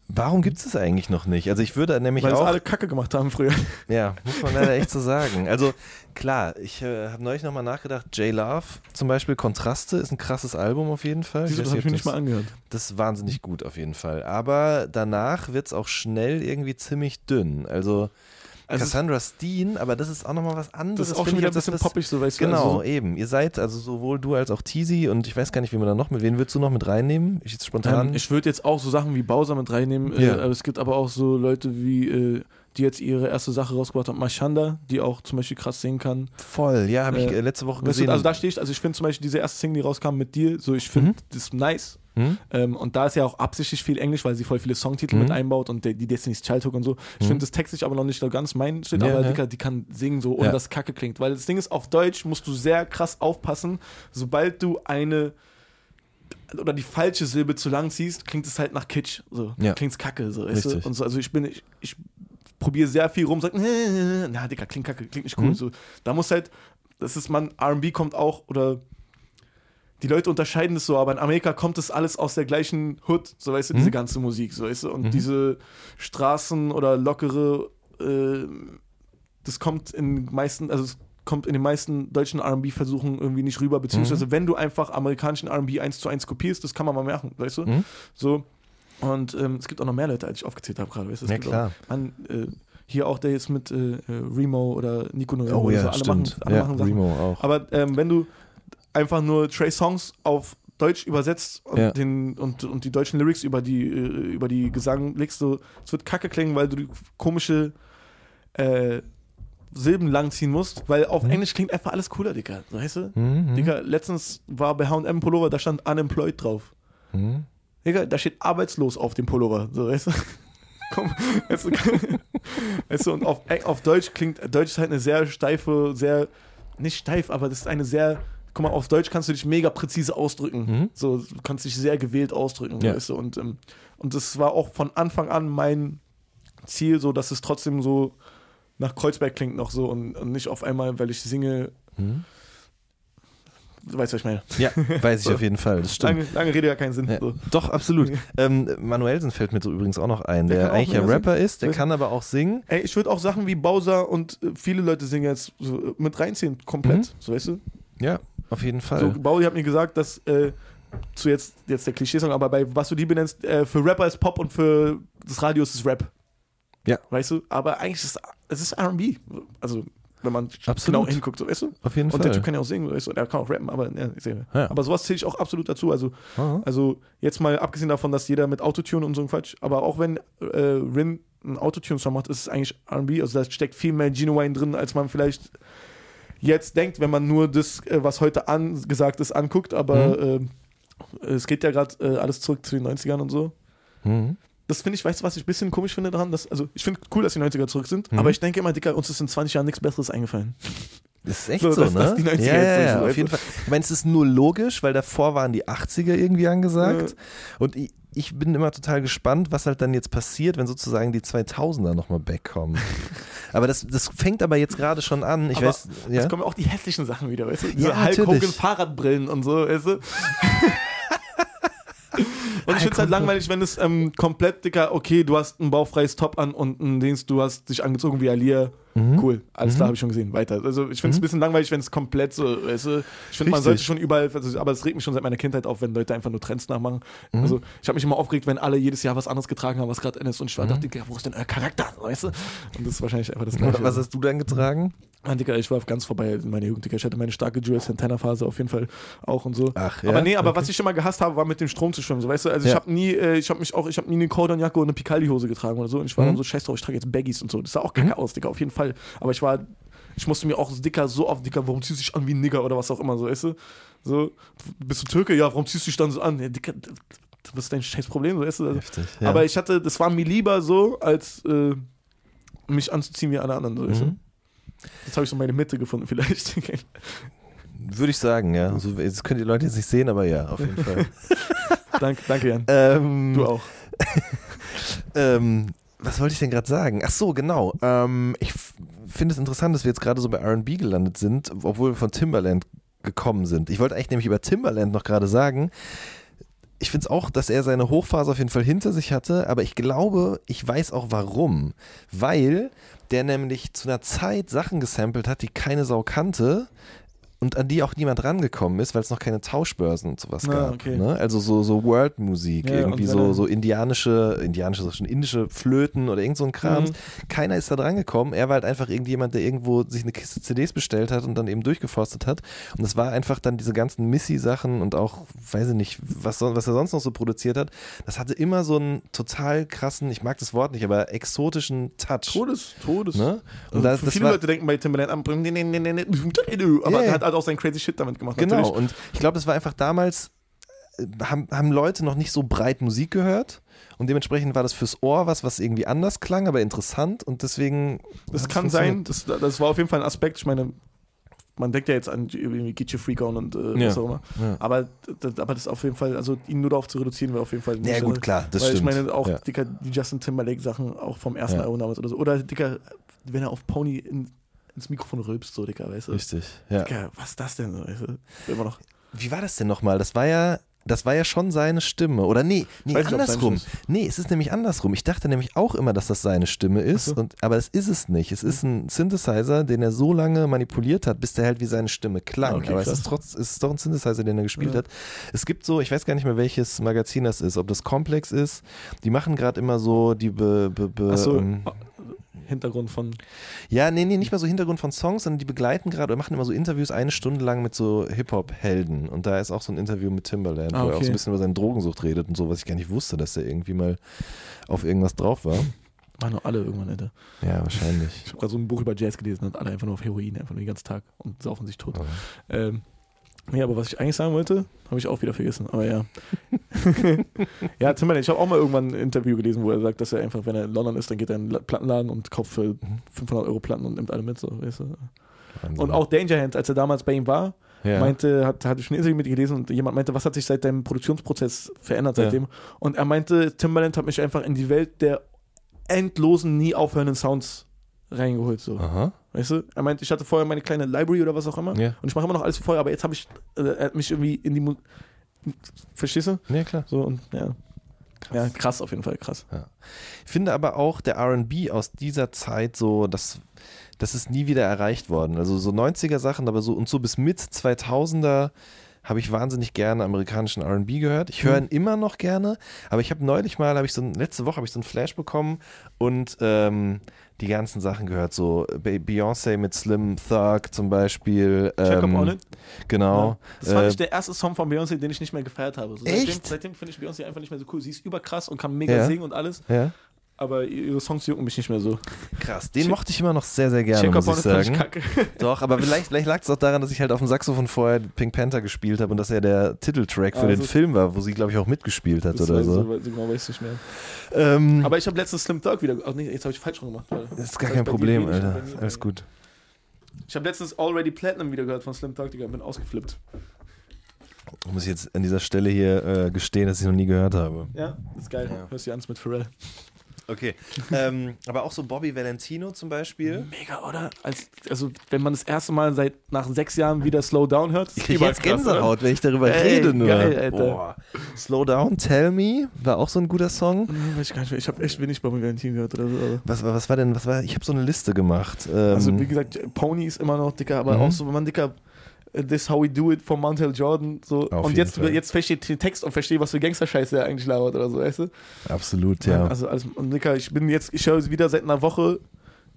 Warum gibt es das eigentlich noch nicht? Also ich würde nämlich Weil auch, alle Kacke gemacht haben früher. ja, muss man leider echt so sagen. Also klar, ich äh, habe neulich nochmal nachgedacht, J Love zum Beispiel, Kontraste ist ein krasses Album auf jeden Fall. Siehst du, das habe ich mir nicht mal angehört. Das ist wahnsinnig gut auf jeden Fall. Aber danach wird es auch schnell irgendwie ziemlich dünn. Also, Also Cassandra Steen, aber das ist auch nochmal was anderes. Das ist auch schon wieder ein bisschen poppig, so weißt Genau. Also, eben. Ihr seid also sowohl du als auch Teasy und ich weiß gar nicht, wie man da noch mit, wen würdest du noch mit reinnehmen? Ich jetzt spontan. ähm, ich würde jetzt auch so Sachen wie Bowser mit reinnehmen. Ja. Äh, aber es gibt aber auch so Leute wie, äh, die jetzt ihre erste Sache rausgebracht haben, Mashanda, die auch zum Beispiel krass singen kann. Voll, ja, habe ich Äh, äh, letzte Woche gesehen. du, also da stehe ich, also ich finde zum Beispiel diese erste Single, die rauskam mit dir, so ich finde Mhm. das nice. Hm? Ähm, und da ist ja auch absichtlich viel Englisch, weil sie voll viele Songtitel Mhm. mit einbaut und die Destiny's Child Hook und so. Ich Mhm. finde das textlich aber noch nicht so ganz mein Shit, Ja, aber ja. Die, kann, die kann singen so, ohne Ja. dass kacke klingt. Weil das Ding ist, auf Deutsch musst du sehr krass aufpassen, sobald du eine oder die falsche Silbe zu lang ziehst, klingt es halt nach Kitsch. So. Ja. Klingt's kacke. So, weißt du? So, also ich bin, ich, ich probiere sehr viel rum, sag, na, Digga, klingt kacke, klingt nicht cool. Mhm. So, da muss halt, das ist man, RB kommt auch, oder die Leute unterscheiden das so, aber in Amerika kommt das alles aus der gleichen Hood, so weißt du, diese Mhm. ganze Musik, so weißt du, und Mhm. diese Straßen oder lockere, äh, das kommt in meisten, also es kommt in den meisten deutschen R&B-Versuchen irgendwie nicht rüber, beziehungsweise wenn du einfach amerikanischen R&B eins zu eins kopierst, das kann man mal machen, weißt du, Mhm. so und ähm, es gibt auch noch mehr Leute, als ich aufgezählt habe gerade, weißt du, es Ja, klar. Auch, man, äh, hier auch der jetzt mit äh, Remo oder Nico Noel Oh ja, so, alle stimmt. machen, alle ja, machen Sachen. Remo auch. Aber ähm, wenn du einfach nur Trey Songs auf Deutsch übersetzt und, Ja. den, und, und die deutschen Lyrics über die, äh, über die Gesang legst, so, es wird kacke klingen, weil du komische äh, Silben langziehen musst, weil auf Mhm. Englisch klingt einfach alles cooler, Digga. So, Weißt du? Mhm. Digga, letztens war bei HM Pullover, da stand unemployed drauf. Mhm. Digga, da steht arbeitslos auf dem Pullover. So, weißt du? Komm, weißt du, weißt du, und auf, auf Deutsch klingt, Deutsch ist halt eine sehr steife, sehr, nicht steif, aber das ist eine sehr, guck mal, auf Deutsch kannst du dich mega präzise ausdrücken. Mhm. So, du kannst dich sehr gewählt ausdrücken, Ja. weißt du, und, ähm, und das war auch von Anfang an mein Ziel, so, dass es trotzdem so nach Kreuzberg klingt noch so und, und nicht auf einmal, weil ich singe, Mhm. du weißt, was ich meine. Ja, weiß ich So. auf jeden Fall, das stimmt. Lange, lange Rede, ja keinen Sinn. Ja, So. Doch, absolut. ähm, Manuelsen fällt mir so übrigens auch noch ein, Der der, eigentlich mega Rapper ist, der kann aber auch singen. Ey, ich würde auch Sachen wie Bowser und äh, viele Leute singen jetzt so, mit reinziehen, komplett. Mhm. So, weißt du? Ja, auf jeden Fall. So, Bauli hat mir gesagt, dass äh, zu jetzt, jetzt der Klischee-Song, aber bei was du die benennst, äh, für Rapper ist Pop und für das Radio ist es Rap. Ja. Weißt du? Aber eigentlich ist es ist RB. Also, wenn man Absolut. genau hinguckt, so, weißt du? auf jeden Und der Fall. Typ kann ja auch singen, weißt du? Und er kann auch rappen, aber ja, ich sehe. Ja. Aber sowas zähle ich auch absolut dazu. Also, Aha. also jetzt mal abgesehen davon, dass jeder mit Autotune und so ein Quatsch, aber auch wenn äh, Rin einen Autotune-Song macht, ist es eigentlich RB. Also da steckt viel mehr Genuine drin, als man vielleicht jetzt denkt, wenn man nur das, äh, was heute angesagt ist, anguckt. Aber Mhm. äh, es geht ja gerade äh, alles zurück zu den 90ern und so. Mhm. Das finde ich, weißt du, was ich ein bisschen komisch finde daran? Dass, also, ich finde cool, dass die 90er zurück sind, Mhm. aber ich denke immer, Dicker, uns ist in 20 Jahren nichts Besseres eingefallen. Das ist echt So, so, dass- ne? dass die 90er ja, jetzt ja, so ja, auf jeden? Fall. Ich meine, es ist nur logisch, weil davor waren die 80er irgendwie angesagt. Und ich, ich bin immer total gespannt, was halt dann jetzt passiert, wenn sozusagen die 2000er nochmal backkommen. aber das, das fängt aber jetzt gerade schon an. Ich Aber weiß, ja. Jetzt kommen auch die hässlichen Sachen wieder, weißt du? Ja, Hulk natürlich. Hogan Fahrradbrillen und so, weißt du? Und ich finde es halt langweilig, wenn es ähm, komplett, Dicker, okay, du hast ein baufreies Top an und ein Dings, du hast dich angezogen wie Alia. Mhm. Cool, alles klar, habe ich schon gesehen. Weiter. Also ich finde es ein bisschen langweilig, wenn es komplett so, weißt du, ich finde, man sollte schon überall, also, aber es regt mich schon seit meiner Kindheit auf, wenn Leute einfach nur Trends nachmachen. Mhm. Also ich habe mich immer aufgeregt, wenn alle jedes Jahr was anderes getragen haben, was gerade ist und ich Mhm. war, dachte, Dicker, wo ist denn euer Charakter, weißt du? Und das ist wahrscheinlich einfach das Gleiche. Was hast du dann getragen? Mann, Digga, ich war ganz vorbei in meiner Jugend, Digga. Ich hatte meine starke Jules Santana-Phase auf jeden Fall auch und so. Ach, ja? Aber nee, aber Okay. was ich immer gehasst habe, war mit dem Strom zu schwimmen. So, weißt du, also ich Ja. habe nie, äh, ich habe mich auch, ich habe nie eine Cordon-Jacke und eine Picaldi-Hose getragen oder so. Und ich war Mhm. dann so scheiß drauf, ich trage jetzt Baggies und so. Das sah auch kacke aus, Digga, auf jeden Fall. Aber ich war, ich musste mir auch so dicker, so auf Dicker, warum ziehst du dich an wie ein Nigger oder was auch immer, so, weißt du? So, bist du Türke? Ja, warum ziehst du dich dann so an? Ja, Dicker, was ist dein scheiß Problem, so, weißt du? Also, Heftig. Ja. Aber ich hatte, das war mir lieber so, als äh, mich anzuziehen wie alle anderen, so, weißt du? Mhm. Jetzt habe ich so meine Mitte gefunden, vielleicht. Würde ich sagen, ja. Also, das könnt ihr Leute jetzt nicht sehen, aber ja, auf jeden Fall. danke, danke, Jan. ähm, Du auch. Ähm, was wollte ich denn gerade sagen? Ach so, genau. Ähm, ich finde es interessant, dass wir jetzt gerade so bei R&B gelandet sind, obwohl wir von Timbaland gekommen sind. Ich wollte eigentlich nämlich über Timbaland noch gerade sagen. Ich finde es auch, dass er seine Hochphase auf jeden Fall hinter sich hatte, aber ich glaube, ich weiß auch warum. Weil der nämlich zu einer Zeit Sachen gesampelt hat, die keine Sau kannte und an die auch niemand rangekommen ist, weil es noch keine Tauschbörsen und sowas Ah, gab. okay. Ne? Also so, so World-Musik, Ja, irgendwie so, er- so indianische, indianische, ich schon indische Flöten oder irgend so ein Kram. Mhm. Keiner ist da dran gekommen. Er war halt einfach irgendjemand, der irgendwo sich eine Kiste CDs bestellt hat und dann eben durchgeforstet hat. Und das war einfach dann diese ganzen Missy-Sachen und auch, weiß ich nicht, was, was er sonst noch so produziert hat. Das hatte immer so einen total krassen, ich mag das Wort nicht, aber exotischen Touch. Todes, Todes. Ne? Und Und das, das viele war, Leute denken bei Timbaland an, aber er ja. hat halt auch seinen crazy Shit damit gemacht. Genau, Natürlich. und ich glaube, das war einfach damals, äh, haben, haben Leute noch nicht so breit Musik gehört und dementsprechend war das fürs Ohr was, was irgendwie anders klang, aber interessant und deswegen. Das kann sein, das, das war auf jeden Fall ein Aspekt. Ich meine, man denkt ja jetzt an irgendwie Gitche Freak On und äh, Ja. was auch immer. Ja. Aber, das, aber das ist auf jeden Fall, also ihn nur darauf zu reduzieren, wäre auf jeden Fall nicht Ja, gut, klar, das Weil stimmt. ich meine, auch ja. Dicker, die Justin Timberlake-Sachen, auch vom ersten. Album damals oder so. Oder Dicker, wenn er auf Pony in, ins Mikrofon rülpst, so, Dicker, weißt du? Richtig, ja. Dicker, was ist das denn? so, Weißt du? Immer noch. Wie war das denn nochmal? Das war ja. Das war ja schon seine Stimme. Oder nee, nee nicht, es andersrum. Nee, es ist nämlich andersrum. Ich dachte nämlich auch immer, dass das seine Stimme ist. So. Und, aber das ist es nicht. Es ist ein Synthesizer, den er so lange manipuliert hat, bis der halt wie seine Stimme klang. Ah, okay, aber es ist, trotz, es ist doch ein Synthesizer, den er gespielt Ja. hat. Es gibt so, ich weiß gar nicht mehr, welches Magazin das ist, ob das Komplex ist. Die machen gerade immer so die be, be, be, Achso, ähm, Hintergrund von. ja, nee, nee, nicht mal so Hintergrund von Songs, sondern die begleiten gerade oder machen immer so Interviews eine Stunde lang mit so Hip-Hop-Helden. Und da ist auch so ein Interview mit Timbaland, Ah, wo er auch so okay. ein bisschen über seine Drogensucht redet und so, was ich gar nicht wusste, dass er irgendwie mal auf irgendwas drauf war. Waren doch alle irgendwann, Alter. Ja, wahrscheinlich. Ich habe gerade so ein Buch über Jazz gelesen und alle einfach nur auf Heroin, einfach nur den ganzen Tag und saufen sich tot. Aber- Ähm, ja, aber was ich eigentlich sagen wollte, habe ich auch wieder vergessen. Aber ja. ja, Timberlake, ich habe auch mal irgendwann ein Interview gelesen, wo er sagt, dass er einfach, wenn er in London ist, dann geht er in einen La- Plattenladen und kauft für Mhm. 500 Euro Platten und nimmt alle mit. So, weißt du? Und auch Danger Hand, als er damals bei ihm war, ja. meinte, hat, hatte ich ein Interview mit ihm gelesen und jemand meinte, was hat sich seit deinem Produktionsprozess verändert Ja. seitdem? Und er meinte, Timbaland hat mich einfach in die Welt der endlosen, nie aufhörenden Sounds reingeholt. So. Aha. Weißt du? Er meinte, ich hatte vorher meine kleine Library oder was auch immer. Ja. Und ich mache immer noch alles wie vorher, aber jetzt habe ich, äh, mich irgendwie in die Mu Verstehst du? Ja, klar. So und ja. Krass. Ja, krass auf jeden Fall, krass. Ich finde aber auch der RB aus dieser Zeit so, das, das ist nie wieder erreicht worden. Also so 90er Sachen, aber so und so bis mit 2000er habe ich wahnsinnig gerne amerikanischen RB gehört. Ich höre ihn immer noch gerne, aber ich habe neulich mal, habe ich so, letzte Woche habe ich so einen Flash bekommen und ähm, die ganzen Sachen gehört, so Be- Beyoncé mit Slim Thug zum Beispiel. Check ähm, on it. Genau. Ja. Das fand Äh, ich der erste Song von Beyoncé, den ich nicht mehr gefeiert habe. So, Seitdem, Echt? seitdem finde ich Beyoncé einfach nicht mehr so cool. Sie ist überkrass und kann mega Ja. singen und alles. ja. Aber ihre Songs jucken mich nicht mehr so. Krass, den Shake- mochte ich immer noch sehr, sehr gerne, Shake muss ich sagen. kacke. Doch, aber vielleicht, vielleicht lag es auch daran, dass ich halt auf dem Saxophon vorher Pink Panther gespielt habe und dass er der Titeltrack für Also- den Film war, wo sie, glaube ich, auch mitgespielt hat Das oder so. so genau weiß ich nicht mehr. Ähm, Aber ich habe letztens Slim Dog wieder. Ach nee, jetzt habe ich falsch rum gemacht. das ist gar Das kein Problem, Alter. Alles gut. Ich habe letztens Already Platinum wieder gehört von Slim Dog, Digga. Bin ausgeflippt. Muss ich jetzt an dieser Stelle hier äh, gestehen, dass ich noch nie gehört habe. Ja, ist geil. Ja. Hörst du an, mit Pharrell. Okay. ähm, aber auch so Bobby Valentino zum Beispiel. Mega, oder? Als, also, wenn man das erste Mal seit nach sechs Jahren wieder Slow Down hört, Ich kriege jetzt überkrass, Gänsehaut, wenn ich darüber Ey, rede nur. geil, Alter. Boah. Slow Down, Tell Me war auch so ein guter Song. oder? Nee, weiß ich gar nicht mehr. Ich habe echt wenig Bobby Valentin gehört oder so. Was, war- was war denn, was war, ich habe so eine Liste gemacht. Ähm, Also, wie gesagt, Pony ist immer noch dicker, aber Mhm. auch so, wenn man dicker. This How We Do It von Montel Jordan. So. Auf und jetzt, Fall. jetzt verstehe ich den Text und verstehe, was für Gangster-Scheiße er eigentlich labert oder so, weißt du? absolut, ja. Also, alles, und Dicker, ich bin jetzt, ich höre wieder seit einer Woche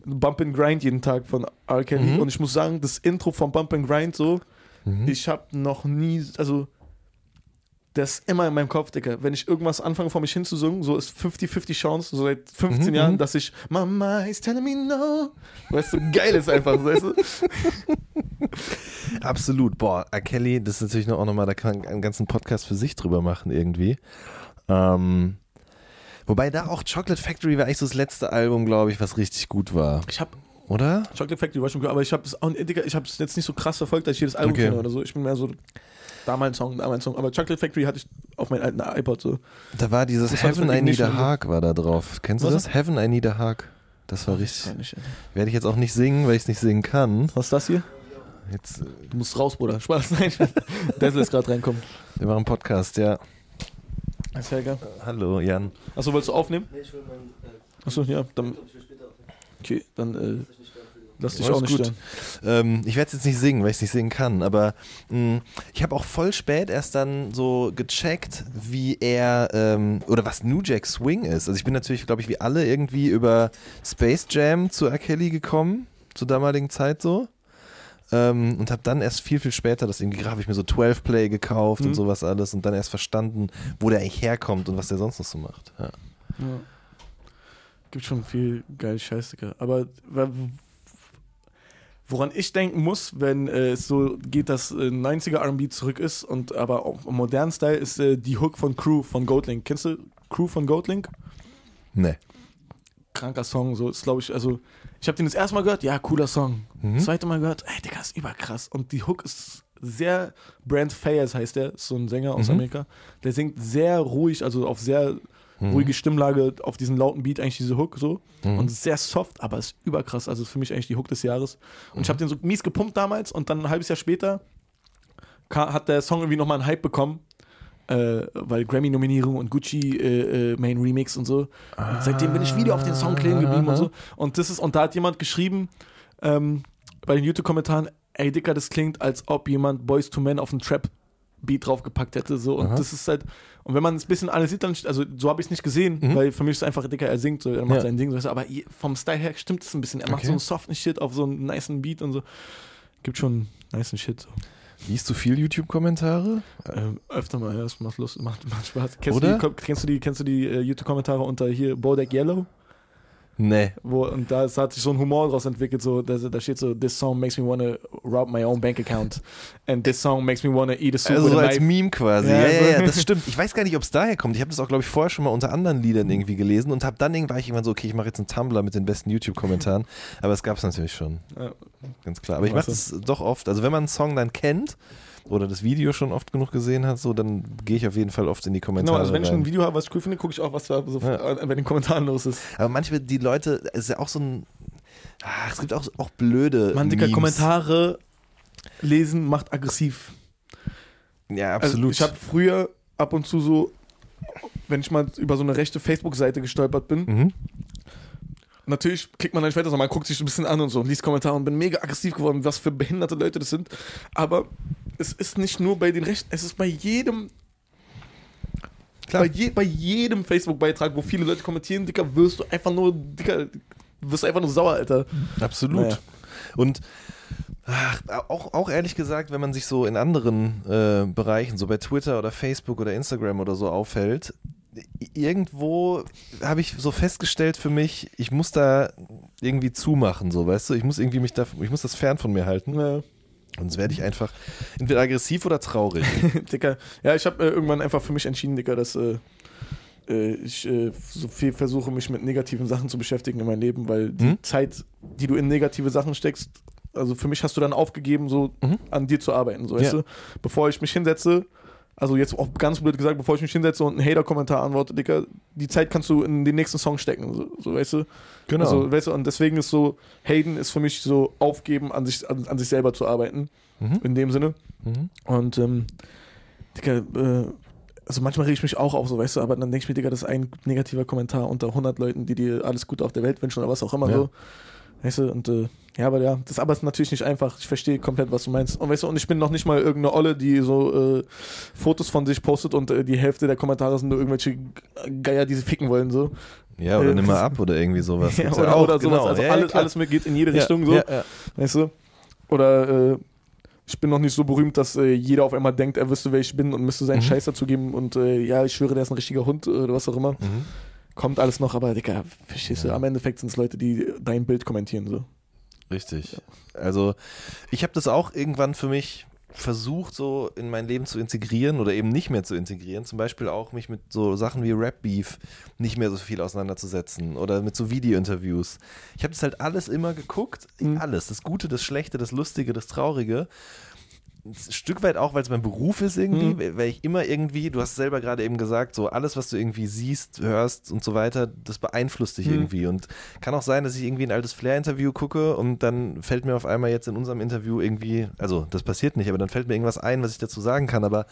Bump and Grind jeden Tag von R. Kelly Mhm. und ich muss sagen, das Intro von Bump and Grind so, Mhm. ich habe noch nie, also das ist immer in meinem Kopf, Digga. Wenn ich irgendwas anfange vor mich hinzusingen, so ist 50-50 Chance, so seit 15 Mhm, Jahren, mhm. dass ich Mama is telling me no. Weißt du, geil ist einfach, weißt du? Absolut. Boah, R. Kelly, das ist natürlich noch auch nochmal, da kann man einen ganzen Podcast für sich drüber machen irgendwie. Ähm, wobei da auch Chocolate Factory war eigentlich so das letzte Album, glaube ich, was richtig gut war. Ich habe Oder? Chocolate Factory war schon gut, aber ich habe es ich habe es jetzt nicht so krass verfolgt, dass ich jedes Album Okay. kenne oder so. Ich bin mehr so da mein Song, da mein Song. Aber Chocolate Factory hatte ich auf meinem alten iPod so. Da war dieses Das das Heaven I Need a. Hawk war da drauf. Kennst du Was das? Heaven I Need a Hawk. Das war richtig. nicht. Werde ich jetzt auch nicht singen, weil ich es nicht singen kann. Was ist das hier? Jetzt, äh, Du musst raus, Bruder. Spaß, nein. Desel ist gerade reinkommen. wir machen einen Podcast, ja. Ist ja egal. Hallo, Jan. Achso, wolltest du aufnehmen? Nee, ich will mein. Äh, Achso, ja, dann. Okay, dann äh, Lass dich Alles auch nicht gut. Ähm, ich werde es jetzt nicht singen, weil ich es nicht singen kann, aber mh, ich habe auch voll spät erst dann so gecheckt, wie er ähm, oder was New Jack Swing ist. Also ich bin natürlich, glaube ich, wie alle irgendwie über Space Jam zu R. Kelly gekommen, zur damaligen Zeit so. Ähm, und habe dann erst viel, viel später das irgendwie, habe ich mir so 12 Play gekauft Mhm. und sowas alles und dann erst verstanden, wo der eigentlich herkommt und was der sonst noch so macht. Ja. Ja. Gibt schon viel geil Scheiß, Digga. Aber woran ich denken muss, wenn äh, es so geht, dass äh, 90er RB zurück ist und aber auch im modernen Style, ist äh, die Hook von Crew von Goatlink. Kennst du Crew von Goatlink? Nee. Kranker Song, so ist glaube ich, also ich habe den das erste Mal gehört, ja, cooler Song. Mhm. Zweite Mal gehört, ey, Digga, ist überkrass. Und die Hook ist sehr, Brand Fayers heißt der, ist so ein Sänger aus Mhm. Amerika. Der singt sehr ruhig, also auf sehr Mhm. ruhige Stimmlage, auf diesen lauten Beat eigentlich diese Hook so. Mhm. Und sehr soft, aber ist überkrass. Also ist für mich eigentlich die Hook des Jahres. Und ich habe den so mies gepumpt damals und dann ein halbes Jahr später hat der Song irgendwie nochmal einen Hype bekommen. Äh, weil Grammy-Nominierung und Gucci äh, äh, Main Remix und so. Und seitdem bin ich wieder auf den Song kleben geblieben und so. Und das ist, und da hat jemand geschrieben, ähm, bei den YouTube-Kommentaren, ey Dicker, das klingt, als ob jemand Boys to Men auf einen Trap-Beat draufgepackt hätte. So. Und Aha. das ist halt, und wenn man es ein bisschen analysiert, dann, also so habe ich es nicht gesehen, Mhm. weil für mich ist es einfach Dicker, er singt so, er macht Ja. sein Ding, so, aber vom Style her stimmt es ein bisschen. Er macht Okay. so einen soften Shit auf so einen niceen Beat und so. Gibt schon niceen Shit. So. Liest du viel YouTube-Kommentare? Ähm, öfter mal, ja, das macht Lust, macht, macht Spaß. Kennst Oder? du die, kennst du die, kennst du die äh, YouTube-Kommentare unter hier Bodak Yellow? Nee. Wo, und da hat sich so ein Humor daraus entwickelt, so, da, da steht so, this song makes me wanna rob my own bank account. And this song makes me wanna eat a soup Also so als knife. Meme quasi. Ja, Ja, ja, das stimmt. Ich weiß gar nicht, ob es daher kommt. Ich habe das auch, glaube ich, vorher schon mal unter anderen Liedern irgendwie gelesen und habe dann irgendwann war ich irgendwann so, okay, ich mache jetzt einen Tumblr mit den besten YouTube-Kommentaren. Aber es gab es natürlich schon, ganz klar. Aber ich mache das doch oft. Also wenn man einen Song dann kennt oder das Video schon oft genug gesehen hat, so, dann gehe ich auf jeden Fall oft in die Kommentare Genau, also wenn ich ein. Video habe, was ich cool finde, gucke ich auch, was da so Ja. äh, bei den Kommentaren los ist. Aber manchmal die Leute, es ist ja auch so ein, ach, es gibt auch, auch blöde Man, Dicker. Kommentare lesen macht aggressiv. Ja, Also absolut. ich habe früher ab und zu so, wenn ich mal über so eine rechte Facebook-Seite gestolpert bin, mhm. natürlich klickt man dann später man guckt sich ein bisschen an und so und liest Kommentare und bin mega aggressiv geworden, was für behinderte Leute das sind. Aber es ist nicht nur bei den Rechten, es ist bei jedem, Klar. bei, je, bei jedem Facebook-Beitrag, wo viele Leute kommentieren, Dicker, wirst du einfach nur, Dicker, wirst du einfach nur sauer, Alter. Absolut. Naja. Und ach, auch, auch ehrlich gesagt, wenn man sich so in anderen äh, Bereichen, so bei Twitter oder Facebook oder Instagram oder so aufhält, irgendwo habe ich so festgestellt für mich, ich muss da irgendwie zumachen, so, weißt du? Ich muss irgendwie mich da, ich muss das fern von mir halten. Ja. Sonst werde ich einfach entweder aggressiv oder traurig. Dicker. Ja, ich habe äh, irgendwann einfach für mich entschieden, Dicker, dass äh, äh, ich äh, so viel versuche, mich mit negativen Sachen zu beschäftigen in meinem Leben, weil die Mhm. Zeit, die du in negative Sachen steckst, also für mich hast du dann aufgegeben, so Mhm. an dir zu arbeiten, so weißt Ja. du? Bevor ich mich hinsetze, also jetzt auch ganz blöd gesagt, bevor ich mich hinsetze und einen Hater-Kommentar antworte, Dicker, die Zeit kannst du in den nächsten Song stecken, so, so weißt du? Genau. Also, weißt du, und deswegen ist so, Hayden ist für mich so aufgeben, an sich, an, an sich selber zu arbeiten, Mhm. in dem Sinne. Mhm. Und, ähm, Digga, äh, also manchmal rege ich mich auch auf, so, weißt du, aber dann denke ich mir, Digga, das ist ein negativer Kommentar unter 100 Leuten, die dir alles Gute auf der Welt wünschen oder was auch immer Ja. so. Weißt du, und äh, ja, aber ja, das aber ist natürlich nicht einfach. Ich verstehe komplett, was du meinst. Und weißt du, und ich bin noch nicht mal irgendeine Olle, die so äh, Fotos von sich postet und äh, die Hälfte der Kommentare sind nur irgendwelche Geier, die sie ficken wollen, so. Ja, oder Äh, nimm mal ab oder irgendwie sowas. Ja, oder, auch, oder sowas. genau. Also Ja, alles, klar. alles mit geht in jede Ja, Richtung, so. Weißt du? Oder äh, ich bin noch nicht so berühmt, dass äh, jeder auf einmal denkt, er wüsste, wer ich bin und müsste seinen Mhm. Scheiß dazugeben und äh, ja, ich schwöre, der ist ein richtiger Hund äh, oder was auch immer. Mhm. Kommt alles noch, aber Digga, verstehst du, am Endeffekt sind es Leute, die dein Bild kommentieren, so. Richtig. Also ich habe das auch irgendwann für mich versucht, so in mein Leben zu integrieren oder eben nicht mehr zu integrieren. Zum Beispiel auch mich mit so Sachen wie Rap Beef nicht mehr so viel auseinanderzusetzen oder mit so Video-Interviews. Ich habe das halt alles immer geguckt, Mhm. alles. Das Gute, das Schlechte, das Lustige, das Traurige. Ein Stück weit auch, weil es mein Beruf ist irgendwie, Mhm. weil ich immer irgendwie, du hast selber gerade eben gesagt, so alles, was du irgendwie siehst, hörst und so weiter, das beeinflusst dich Mhm. irgendwie. Und kann auch sein, dass ich irgendwie ein altes Flair-Interview gucke und dann fällt mir auf einmal jetzt in unserem Interview irgendwie, also das passiert nicht, aber dann fällt mir irgendwas ein, was ich dazu sagen kann. Aber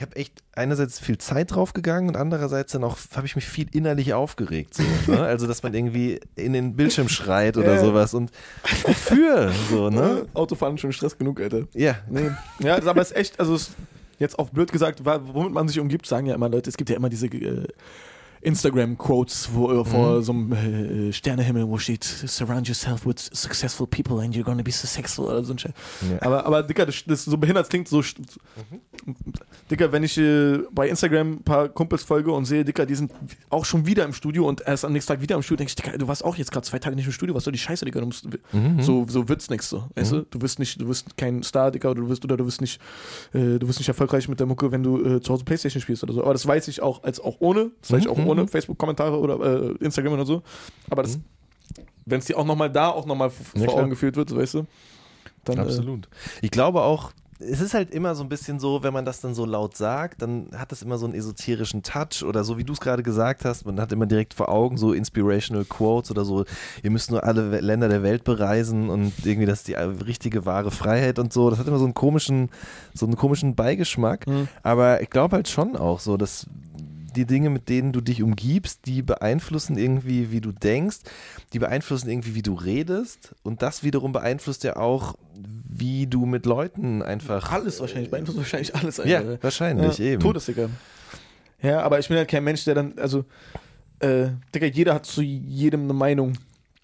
ich habe echt einerseits viel Zeit drauf gegangen und andererseits dann auch habe ich mich viel innerlich aufgeregt. So, ne? Also, dass man irgendwie in den Bildschirm schreit oder Ja. sowas und wofür? So, ne? Autofahren schon Stress genug, Alter. Ja. Nee. Ja, das aber ist echt, also es, jetzt auch blöd gesagt, womit man sich umgibt, sagen ja immer Leute, es gibt ja immer diese äh, Instagram-Quotes äh, vor Mhm. so einem äh, Sternehimmel, wo steht, surround yourself with successful people and you're gonna be successful oder so ein Scheiß. Ja. Aber, aber Dicker, das, das so behindert klingt so. st- Dicker, wenn ich äh, bei Instagram ein paar Kumpels folge und sehe, Dicker, die sind auch schon wieder im Studio und erst am nächsten Tag wieder im Studio, denke ich, Dicker, du warst auch jetzt gerade zwei Tage nicht im Studio, was soll die Scheiße, Dicker? Du musst, Mhm. so, so wird's nix so. Weißt Mhm. du? Du wirst nicht, du wirst kein Star, Dicker, oder du wirst, oder du wirst nicht, äh, du wirst nicht erfolgreich mit der Mucke, wenn du äh, zu Hause Playstation spielst oder so. Aber das weiß ich auch als auch ohne, das weiß ich auch Mhm. Ohne Facebook-Kommentare oder äh, Instagram oder so. Aber das, Mhm. wenn es dir auch nochmal da auch nochmal Ja, vor. Augen geführt wird, so, weißt du? Dann, äh, Absolut. Ich glaube auch, es ist halt immer so ein bisschen so, wenn man das dann so laut sagt, dann hat das immer so einen esoterischen Touch oder so, wie du es gerade gesagt hast, man hat immer direkt vor Augen so inspirational Quotes oder so, ihr müsst nur alle Länder der Welt bereisen und irgendwie das ist die äh, richtige wahre Freiheit und so. Das hat immer so einen komischen, so einen komischen Beigeschmack. Mhm. Aber ich glaube halt schon auch so, dass die Dinge, mit denen du dich umgibst, die beeinflussen irgendwie, wie du denkst, die beeinflussen irgendwie, wie du redest und das wiederum beeinflusst ja auch, wie du mit Leuten einfach. Alles wahrscheinlich, beeinflusst wahrscheinlich alles. Ja, Alter. wahrscheinlich ja, eben. Todessicker. Ja, aber ich bin halt kein Mensch, der dann, also, äh, Digga, jeder hat zu jedem eine Meinung.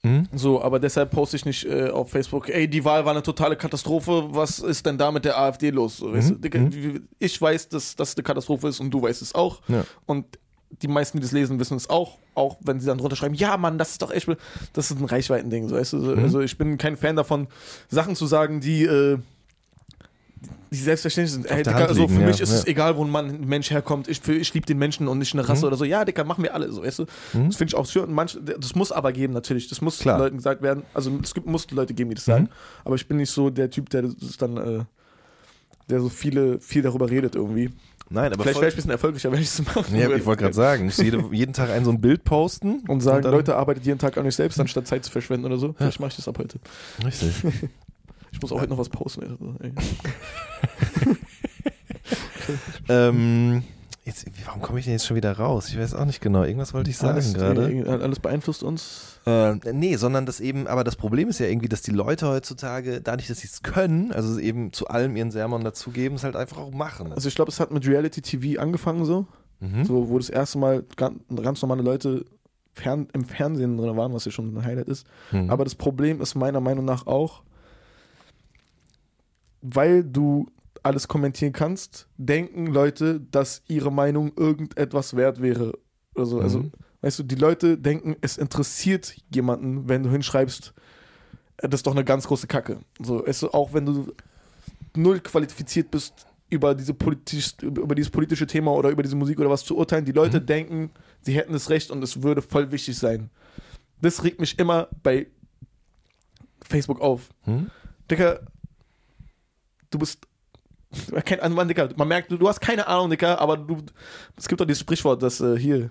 Hm? So, aber deshalb poste ich nicht äh, auf Facebook, ey, die Wahl war eine totale Katastrophe, was ist denn da mit der AfD los? So, weißt du, Mhm, mhm. ich weiß, dass das eine Katastrophe ist und du weißt es auch. Ja. Und die meisten, die das lesen, wissen es auch, auch wenn sie dann drunter schreiben, ja, Mann, das ist doch echt, das ist ein Reichweitending, so, weißt du? Mhm. Also ich bin kein Fan davon, Sachen zu sagen, die, äh, die selbstverständlich sind. Ey, Dicker, Hand also für liegen, mich ja, ist es ja. egal, wo ein Mann, ein Mensch herkommt. Ich, ich liebe den Menschen und nicht eine Rasse Mhm. oder so. Ja, Dicker, machen wir alle so, weißt du? Mhm. Das finde ich auch schön. Manch, das muss aber geben, natürlich. Das muss Klar. Leuten gesagt werden. Also es gibt, muss Leute geben, die das Mhm. sagen. Aber ich bin nicht so der Typ, der das dann, äh, der so viele, viel darüber redet irgendwie. Nein, aber Vielleicht wäre ich ein bisschen erfolgreicher, wenn ich es machen ja, würde. ich wollte gerade sagen, musst jede, jeden Tag ein so ein Bild posten Und sagen, dann- Leute, arbeitet jeden Tag an euch selbst, anstatt Zeit zu verschwenden oder so. Vielleicht mache ich das ab heute. Richtig. Ich muss auch heute noch was posten. Also, ähm, jetzt, warum komme ich denn jetzt schon wieder raus? Ich weiß auch nicht genau. Irgendwas wollte ich sagen gerade. alles beeinflusst uns. Äh, nee, sondern das eben, aber das Problem ist ja irgendwie, dass die Leute heutzutage, dadurch, dass sie es können, also eben zu allem ihren Sermon dazugeben, es halt einfach auch machen. Also ich glaube, es hat mit Reality TV angefangen so. Mhm. So, wo das erste Mal ganz, ganz normale Leute fern, im Fernsehen drin waren, was ja schon ein Highlight ist. Mhm. Aber das Problem ist meiner Meinung nach auch, weil du alles kommentieren kannst, denken Leute, dass ihre Meinung irgendetwas wert wäre. Also, also Mhm. weißt du, die Leute denken, es interessiert jemanden, wenn du hinschreibst, äh, das ist doch eine ganz große Kacke. So, du, auch wenn du null qualifiziert bist, über, diese politisch, über dieses politische Thema oder über diese Musik oder was zu urteilen, die Leute Mhm. denken, sie hätten es recht und es würde voll wichtig sein. Das regt mich immer bei Facebook auf. Hm? Dicker, du bist kein also Mann, Dicker. Man merkt, du, du hast keine Ahnung, Dicker, aber du. Es gibt doch dieses Sprichwort, dass äh, hier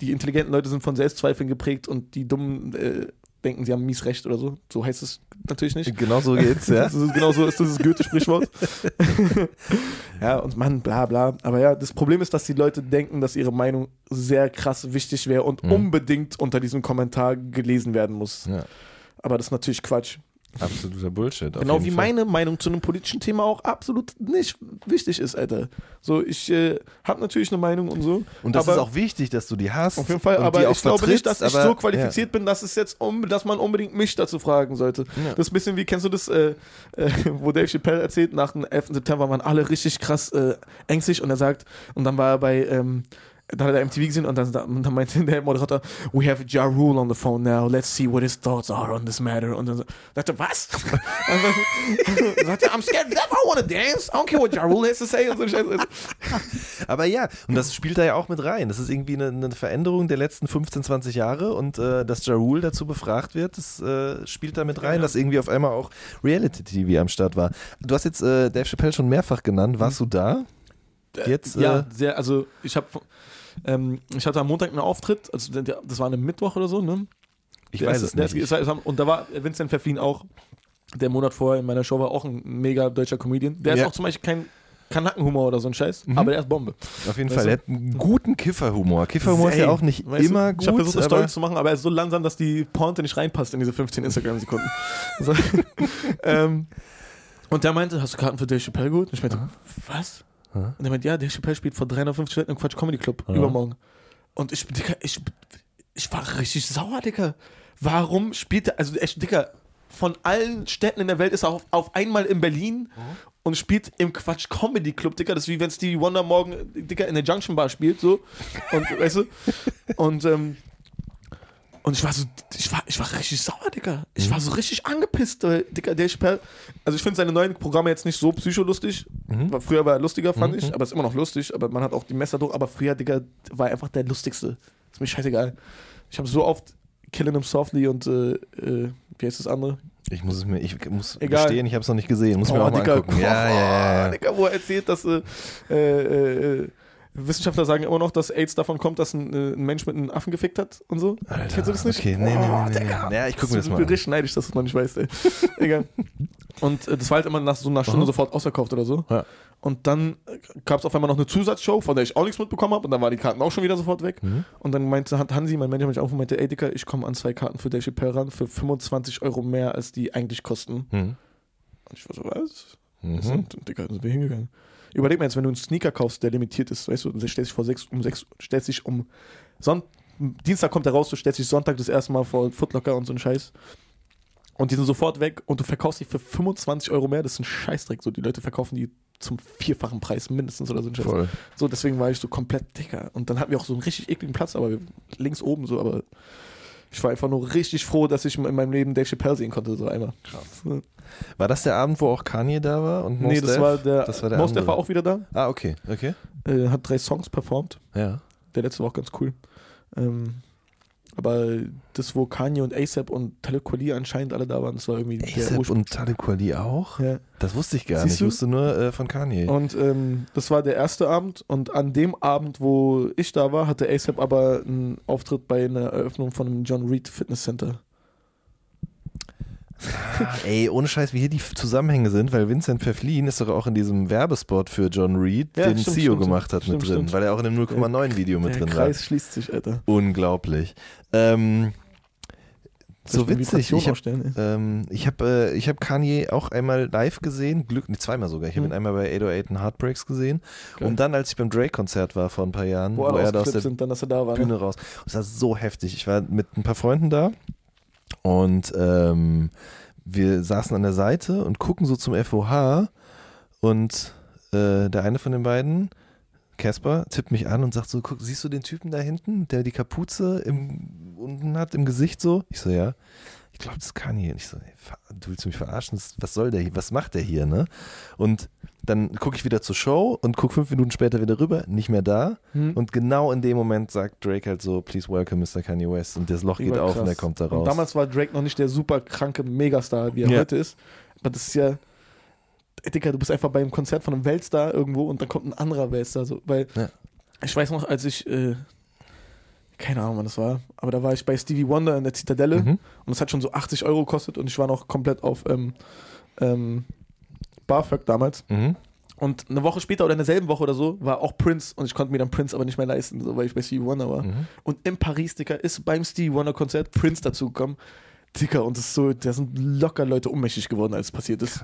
die intelligenten Leute sind von Selbstzweifeln geprägt und die dummen äh, denken, sie haben mies recht oder so. So heißt es natürlich nicht. Genau so geht's, ja. Das ist, genau so ist dieses Goethe-Sprichwort. ja, und Mann, bla bla. Aber ja, das Problem ist, dass die Leute denken, dass ihre Meinung sehr krass wichtig wäre und Mhm. unbedingt unter diesem Kommentar gelesen werden muss. ja. Aber das ist natürlich Quatsch. Absoluter Bullshit. Genau wie Fall. meine Meinung zu einem politischen Thema auch absolut nicht wichtig ist, Alter. So, ich äh, habe natürlich eine Meinung und so. Und das aber, ist auch wichtig, dass du die hast. Auf jeden Fall, aber ich glaube nicht, dass vertrittst, ich aber- so qualifiziert bin, dass es jetzt um, dass man unbedingt mich dazu fragen sollte. Ja. Das ist ein bisschen wie, kennst du das, äh, äh, wo Dave Chappelle erzählt, nach dem 11. September waren alle richtig krass äh, ängstlich und er sagt, und dann war er bei, ähm, dann hat er MTV gesehen und dann, dann meinte der Moderator, we have Ja Rule on the phone now, let's see what his thoughts are on this matter. Und dann er, was? Dann sagt er, I'm scared, I want to dance, I don't care what Ja Rule has to say. Und so Scheiße. Aber ja, und das spielt da ja auch mit rein. Das ist irgendwie eine, eine Veränderung der letzten 15, 20 Jahre und äh, dass Ja Rule dazu befragt wird, das äh, spielt da mit rein, Ja. dass irgendwie auf einmal auch Reality-TV am Start war. Du hast jetzt äh, Dave Chappelle schon mehrfach genannt. Warst du da? Jetzt, ja, äh, sehr, also ich habe ähm, ich hatte am Montag einen Auftritt, also der- der- das war eine Mittwoch oder so, ne? Ich Der weiß es der nicht. Ist, ist, und da war Vincent Pfefflin auch, der Monat vorher in meiner Show war auch ein mega deutscher Comedian. Der Ja. ist auch zum Beispiel kein Kanackenhumor oder so ein Scheiß, Mhm. aber der ist Bombe. Auf jeden Weißt Fall. du? Er hat einen guten Kifferhumor. Kifferhumor ist ja auch nicht weißt immer du, Ich habe gut. versucht, eine Story zu machen, aber er ist so langsam, dass die Pointe nicht reinpasst in diese 15 Instagram-Sekunden. ähm, und der meinte, hast du Karten für Dave Chappelle geholt? Und ich meinte, was? Aha. Und er meinte, ja, Dave Chappelle spielt vor 350 Leuten im Quatsch Comedy Club Aha. übermorgen. Und ich, Dicker, ich, ich war richtig sauer, Dicker. Warum spielt er, also echt, Dicker, von allen Städten in der Welt ist er auf, auf einmal in Berlin und spielt im Quatsch Comedy Club, Dicker. Das ist wie wenn Stevie Wonder morgen, Dicker, in der Junction Bar spielt, so. Und, weißt du? Und, ähm, und ich war so, ich war, ich war richtig sauer, Dicker. Ich war so richtig angepisst, weil, Dicker, der Chappelle. Also ich finde seine neuen Programme jetzt nicht so psycholustig. Mhm. War- Früher war er lustiger, fand Mhm. ich, aber ist immer noch lustig. Aber man hat auch die Messer durch. Aber früher, Digga, war er einfach der lustigste. Ist mir scheißegal. Ich habe so oft Killing Him Softly und äh, äh, wie heißt das andere? Ich muss es mir, ich muss Egal. gestehen, ich habe es noch nicht gesehen. Muss mir Oh, auch mal Digga, angucken. Ja, ja, ja. ja. Digga, wo er erzählt, dass äh, äh, äh, Wissenschaftler sagen immer noch, dass AIDS davon kommt, dass ein, äh, ein Mensch mit einem Affen gefickt hat und so. Alter, Kennst du das nicht? okay, nee, nee, Oh, nee, nee, nee. Ja, ich guck mir das Ich mal bin an. richtig neidisch, dass du es noch nicht weißt, ey. Egal. Und äh, das war halt immer nach so einer Stunde Aha. sofort ausverkauft oder so. Ja. Und dann gab es auf einmal noch eine Zusatzshow, von der ich auch nichts mitbekommen habe. Und dann waren die Karten auch schon wieder sofort weg. Mhm. Und dann meinte hat Hansi, mein Manager, mich auch und meinte, ey Dicker, ich komme an zwei Karten für Dave Chappelle ran für 25 Euro mehr, als die eigentlich kosten. Mhm. Und ich war so, was? Mhm. Und, Dicker, sind wir hingegangen. Überleg mal jetzt, wenn du einen Sneaker kaufst, der limitiert ist, weißt du, und der stellt sich vor sechs, um sechs, stellt sich um Son Dienstag kommt er raus, du stellst dich Sonntag das erste Mal vor Footlocker und so ein Scheiß. Und die sind sofort weg und du verkaufst die für 25 Euro mehr, das ist ein Scheißdreck. So, die Leute verkaufen die zum vierfachen Preis mindestens oder so ein Scheiß. Voll. So, deswegen war ich so komplett dicker. Und dann hatten wir auch so einen richtig ekligen Platz, aber links oben so, aber ich war einfach nur richtig froh, dass ich in meinem Leben Dave Chappelle sehen konnte, so einmal. Krass. War das der Abend, wo auch Kanye da war? Und Mos Nee, das Def? war der, Das war der Mos Def war auch wieder da, Ah, okay, okay. äh, hat drei Songs performt. Ja. Der letzte war auch ganz cool. Ähm, aber das, wo Kanye und ASAP und Talib Kweli anscheinend alle da waren, das war irgendwie der ASAP und Talib Kweli auch? Ja. Das wusste ich gar Siehst nicht. du? Ich wusste nur äh, von Kanye. Und ähm, das war der erste Abend. Und an dem Abend, wo ich da war, hatte ASAP aber einen Auftritt bei einer Eröffnung von einem John Reed Fitness Center. Ey, ohne Scheiß, wie hier die Zusammenhänge sind, weil Vincent Pfefflin ist doch auch in diesem Werbespot für John Reed, Ja, den stimmt, CEO stimmt, gemacht hat, stimmt, mit drin, weil er auch in dem 0,9 Video mit der drin Kreis schließt sich, Alter. war. Unglaublich. Ähm, so witzig. Ich habe ähm, ich hab, äh, ich hab Kanye auch einmal live gesehen, Glück, nee, zweimal sogar. Ich habe Mhm. ihn einmal bei 808 and Heartbreaks gesehen. Geil. Und dann, als ich beim Drake-Konzert war vor ein paar Jahren, wo wo, er da aus der sind, dann, dass er da war. Bühne Ne? raus. Das war so heftig. Ich war mit ein paar Freunden da und ähm, wir saßen an der Seite und gucken so zum FOH und äh, der eine von den beiden, Casper, tippt mich an und sagt so, guck, siehst du den Typen da hinten, der die Kapuze im, unten hat im Gesicht so? Ich so, ja. Ich glaube, das ist Kanye. Und ich so, ey, du willst mich verarschen? Was soll der hier? Was macht der hier, ne? Und dann gucke ich wieder zur Show und gucke fünf Minuten später wieder rüber, nicht mehr da. Hm. Und genau in dem Moment sagt Drake halt so, please welcome Mr. Kanye West. Und das Loch geht auf und er kommt da raus. Und damals war Drake noch nicht der super kranke Megastar, wie er Ja. heute ist. Aber das ist ja. Dicker, du bist einfach beim Konzert von einem Weltstar irgendwo und dann kommt ein anderer Weltstar. So, weil Ja. ich weiß noch, als ich. Äh, keine Ahnung, wann das war. Aber da war ich bei Stevie Wonder in der Zitadelle Mhm. und das hat schon so 80 Euro gekostet und ich war noch komplett auf ähm, ähm, BAföG damals. Mhm. Und eine Woche später oder in derselben Woche oder so war auch Prince und ich konnte mir dann Prince aber nicht mehr leisten, so, weil ich bei Stevie Wonder war. Mhm. Und in Paris, Dicker, ist beim Stevie Wonder Konzert Prince dazugekommen. Dicker, und das ist so, da sind locker Leute ohnmächtig geworden, als es passiert ist.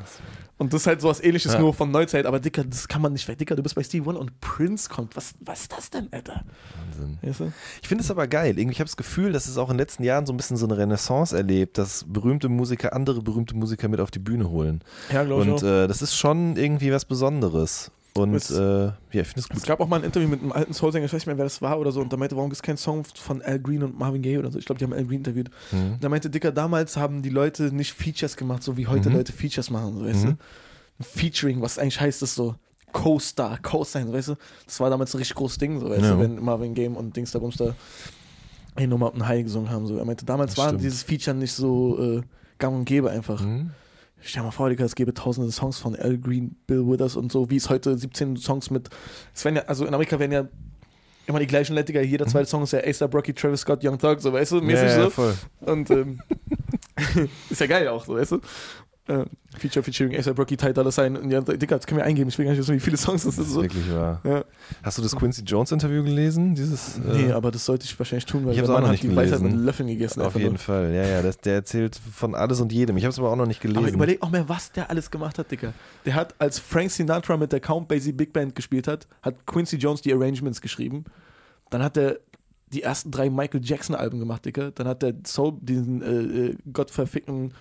Und das ist halt sowas ähnliches, Ja. nur von Neuzeit, aber Dicker, das kann man nicht weg. Dicker, du bist bei Stevie Wonder und Prince kommt. Was, was ist das denn, Alter? Wahnsinn. Weißt du? Ich finde es aber geil. Irgendwie, ich habe das Gefühl, dass es auch in den letzten Jahren so ein bisschen so eine Renaissance erlebt, dass berühmte Musiker andere berühmte Musiker mit auf die Bühne holen. Ja, glaube ich Und äh, das ist schon irgendwie was Besonderes. Und Es- äh, ja, ich finde es Es gut. gab auch mal ein Interview mit einem alten Soulsänger, ich weiß nicht mehr, wer das war oder so, und da meinte, warum gibt es keinen Song von Al Green und Marvin Gaye oder so? Ich glaube, die haben Al Green interviewt. Mhm. Da meinte Dicker, damals haben die Leute nicht Features gemacht, so wie heute Mhm. Leute Features machen, so, weißt Mhm. du? Featuring, was eigentlich heißt, ist so Co-Star, Co-Sign, so, weißt du? Das war damals ein richtig großes Ding, so, weißt Ja. du, wenn Marvin Game und Dings da Bums da hey, Nummer auf den High gesungen haben. So. Er meinte, damals Das war stimmt. dieses Feature nicht so äh, gang und gäbe einfach. Mhm. Stell dir mal vor, Digga, es gäbe tausende Songs von Al Green, Bill Withers und so, wie es heute 17 Songs mit. Es werden ja, also in Amerika werden ja immer die gleichen Leute, Digga. Jeder zweite Song ist ja A$AP Rocky, Travis Scott, Young Thug, so, weißt du, mäßig Mhm. ja, ja, so. voll. Und ähm, ist ja geil auch, so, weißt du? Äh, Feature, Featuring, A$AP Rocky, Ty Dolla Sign. Und ja, Digga, das können wir eingeben. Ich will gar nicht wissen, wie viele Songs das Das ist. So. wirklich wahr. Ja. Hast du das Quincy Jones Interview gelesen? Dieses, äh, Nee, aber das sollte ich wahrscheinlich tun, weil Ich der Mann hat nicht die Weisheit gelesen. mit Löffeln gegessen. auf jeden nur. Fall. Ja, ja, das, der erzählt von alles und jedem. Ich habe es aber auch noch nicht gelesen. Aber überleg auch mal, was der alles gemacht hat, Digga. Der hat, als Frank Sinatra mit der Count Basie Big Band gespielt hat, hat Quincy Jones die Arrangements geschrieben. Dann hat er die ersten drei Michael Jackson Alben gemacht, Digga. Dann hat der Soul, diesen äh, äh, gottverfickten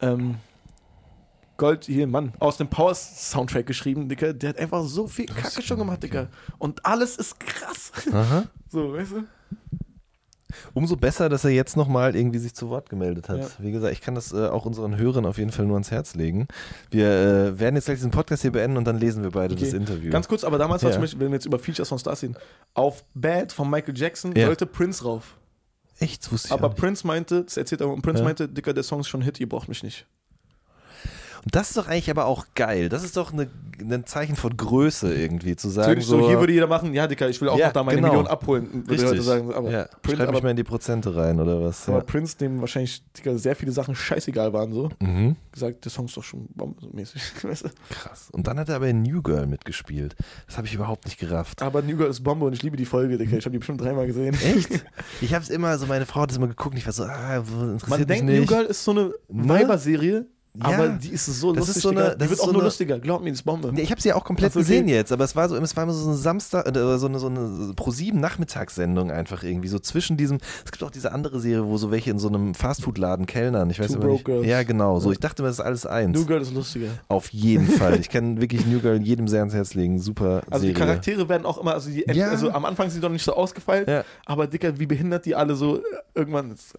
ähm, Gold, hier, Mann, aus dem Power Soundtrack geschrieben, Digga. Der hat einfach so viel Kacke schon gemacht, Digga. Und alles ist krass. Aha. So, weißt du? Umso besser, dass er jetzt nochmal irgendwie sich zu Wort gemeldet hat. Ja. Wie gesagt, ich kann das äh, auch unseren Hörern auf jeden Fall nur ans Herz legen. Wir äh, werden jetzt gleich diesen Podcast hier beenden und dann lesen wir beide Okay. das Interview. Ganz kurz, aber damals, Ja. zum Beispiel, wenn wir jetzt über Features von Stars reden, auf Bad von Michael Jackson Ja. sollte Prince rauf. Echt? Das wusste ich Aber. Prince meinte, das erzählt er, und Prince meinte, Dicker, der Song ist schon Hit, ihr braucht mich nicht. Und das ist doch eigentlich aber auch geil. Das ist doch eine, ein Zeichen von Größe irgendwie, zu sagen so, so, hier würde jeder machen, ja, Dicker, ich will auch Ja, noch da meine genau. Million abholen, würde richtig. heute sagen. Aber, ja, Prince, schreib mich aber, mal in die Prozente rein oder was. aber Ja. Prince, dem wahrscheinlich Dicker, sehr viele Sachen scheißegal waren, so Mhm. gesagt, der Song ist doch schon Bombe, so mäßig. Weißt du? Krass. Und dann hat er aber in New Girl mitgespielt. Das habe ich überhaupt nicht gerafft. Aber New Girl ist Bombe und ich liebe die Folge, Dicker. Ich habe die bestimmt dreimal gesehen. Echt? Ich habe es immer so, meine Frau hat es immer geguckt und ich war so, ah, interessiert Man mich denkt, nicht. New Girl ist so eine Ne? Weiberserie. Aber die ist so Das lustig, ist so eine- das Die wird auch so nur eine- lustiger, glaub mir, ist Bombe. Nee, ich habe sie ja auch komplett Ach so, okay. gesehen jetzt, aber es war so, es war immer so eine Samstag, äh, so eine, so eine Pro-7-Nachmittagssendung einfach irgendwie, so zwischen diesem, es gibt auch diese andere Serie, wo so welche in so einem Fastfood-Laden kellnern, ich weiß Two nicht. Girls. Ja, genau, so, ich dachte mir, das ist alles eins. New Girl ist lustiger. Auf jeden Fall. Ich kann wirklich New Girl jedem sehr ans Herz legen, super Also Serie. die Charaktere werden auch immer, also, die, Ja. also am Anfang sind die doch nicht so ausgefeilt, Ja. aber Dicker, wie behindert die alle so, äh, irgendwann ist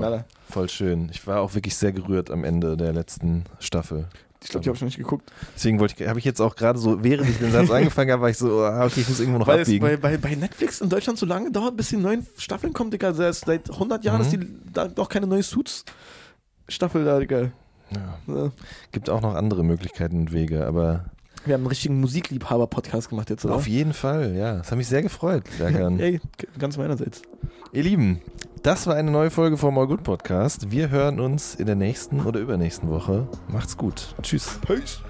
Knaller. Voll schön. Ich war auch wirklich sehr gerührt am Ende der letzten Staffel. Ich glaube, die habe ich noch nicht geguckt. Deswegen wollte ich, habe ich jetzt auch gerade so, während ich den Satz angefangen habe, war ich so, ah, okay, ich muss irgendwo noch Weil abbiegen. bei, bei, bei Netflix in Deutschland so lange dauert, bis die neuen Staffeln kommen, Digga. Seit, seit 100 Jahren Mhm. ist die, da noch keine neue Suits-Staffel da, Digga. ja. Ja. Gibt auch noch andere Möglichkeiten und Wege, aber Wir haben einen richtigen Musikliebhaber-Podcast gemacht jetzt, oder? auf jeden Fall, ja. Das hat mich sehr gefreut, Berkan. Ey, ganz meinerseits. Ihr Lieben, das war eine neue Folge vom All Good Podcast. Wir hören uns in der nächsten oder übernächsten Woche. Macht's gut. Tschüss. Peace.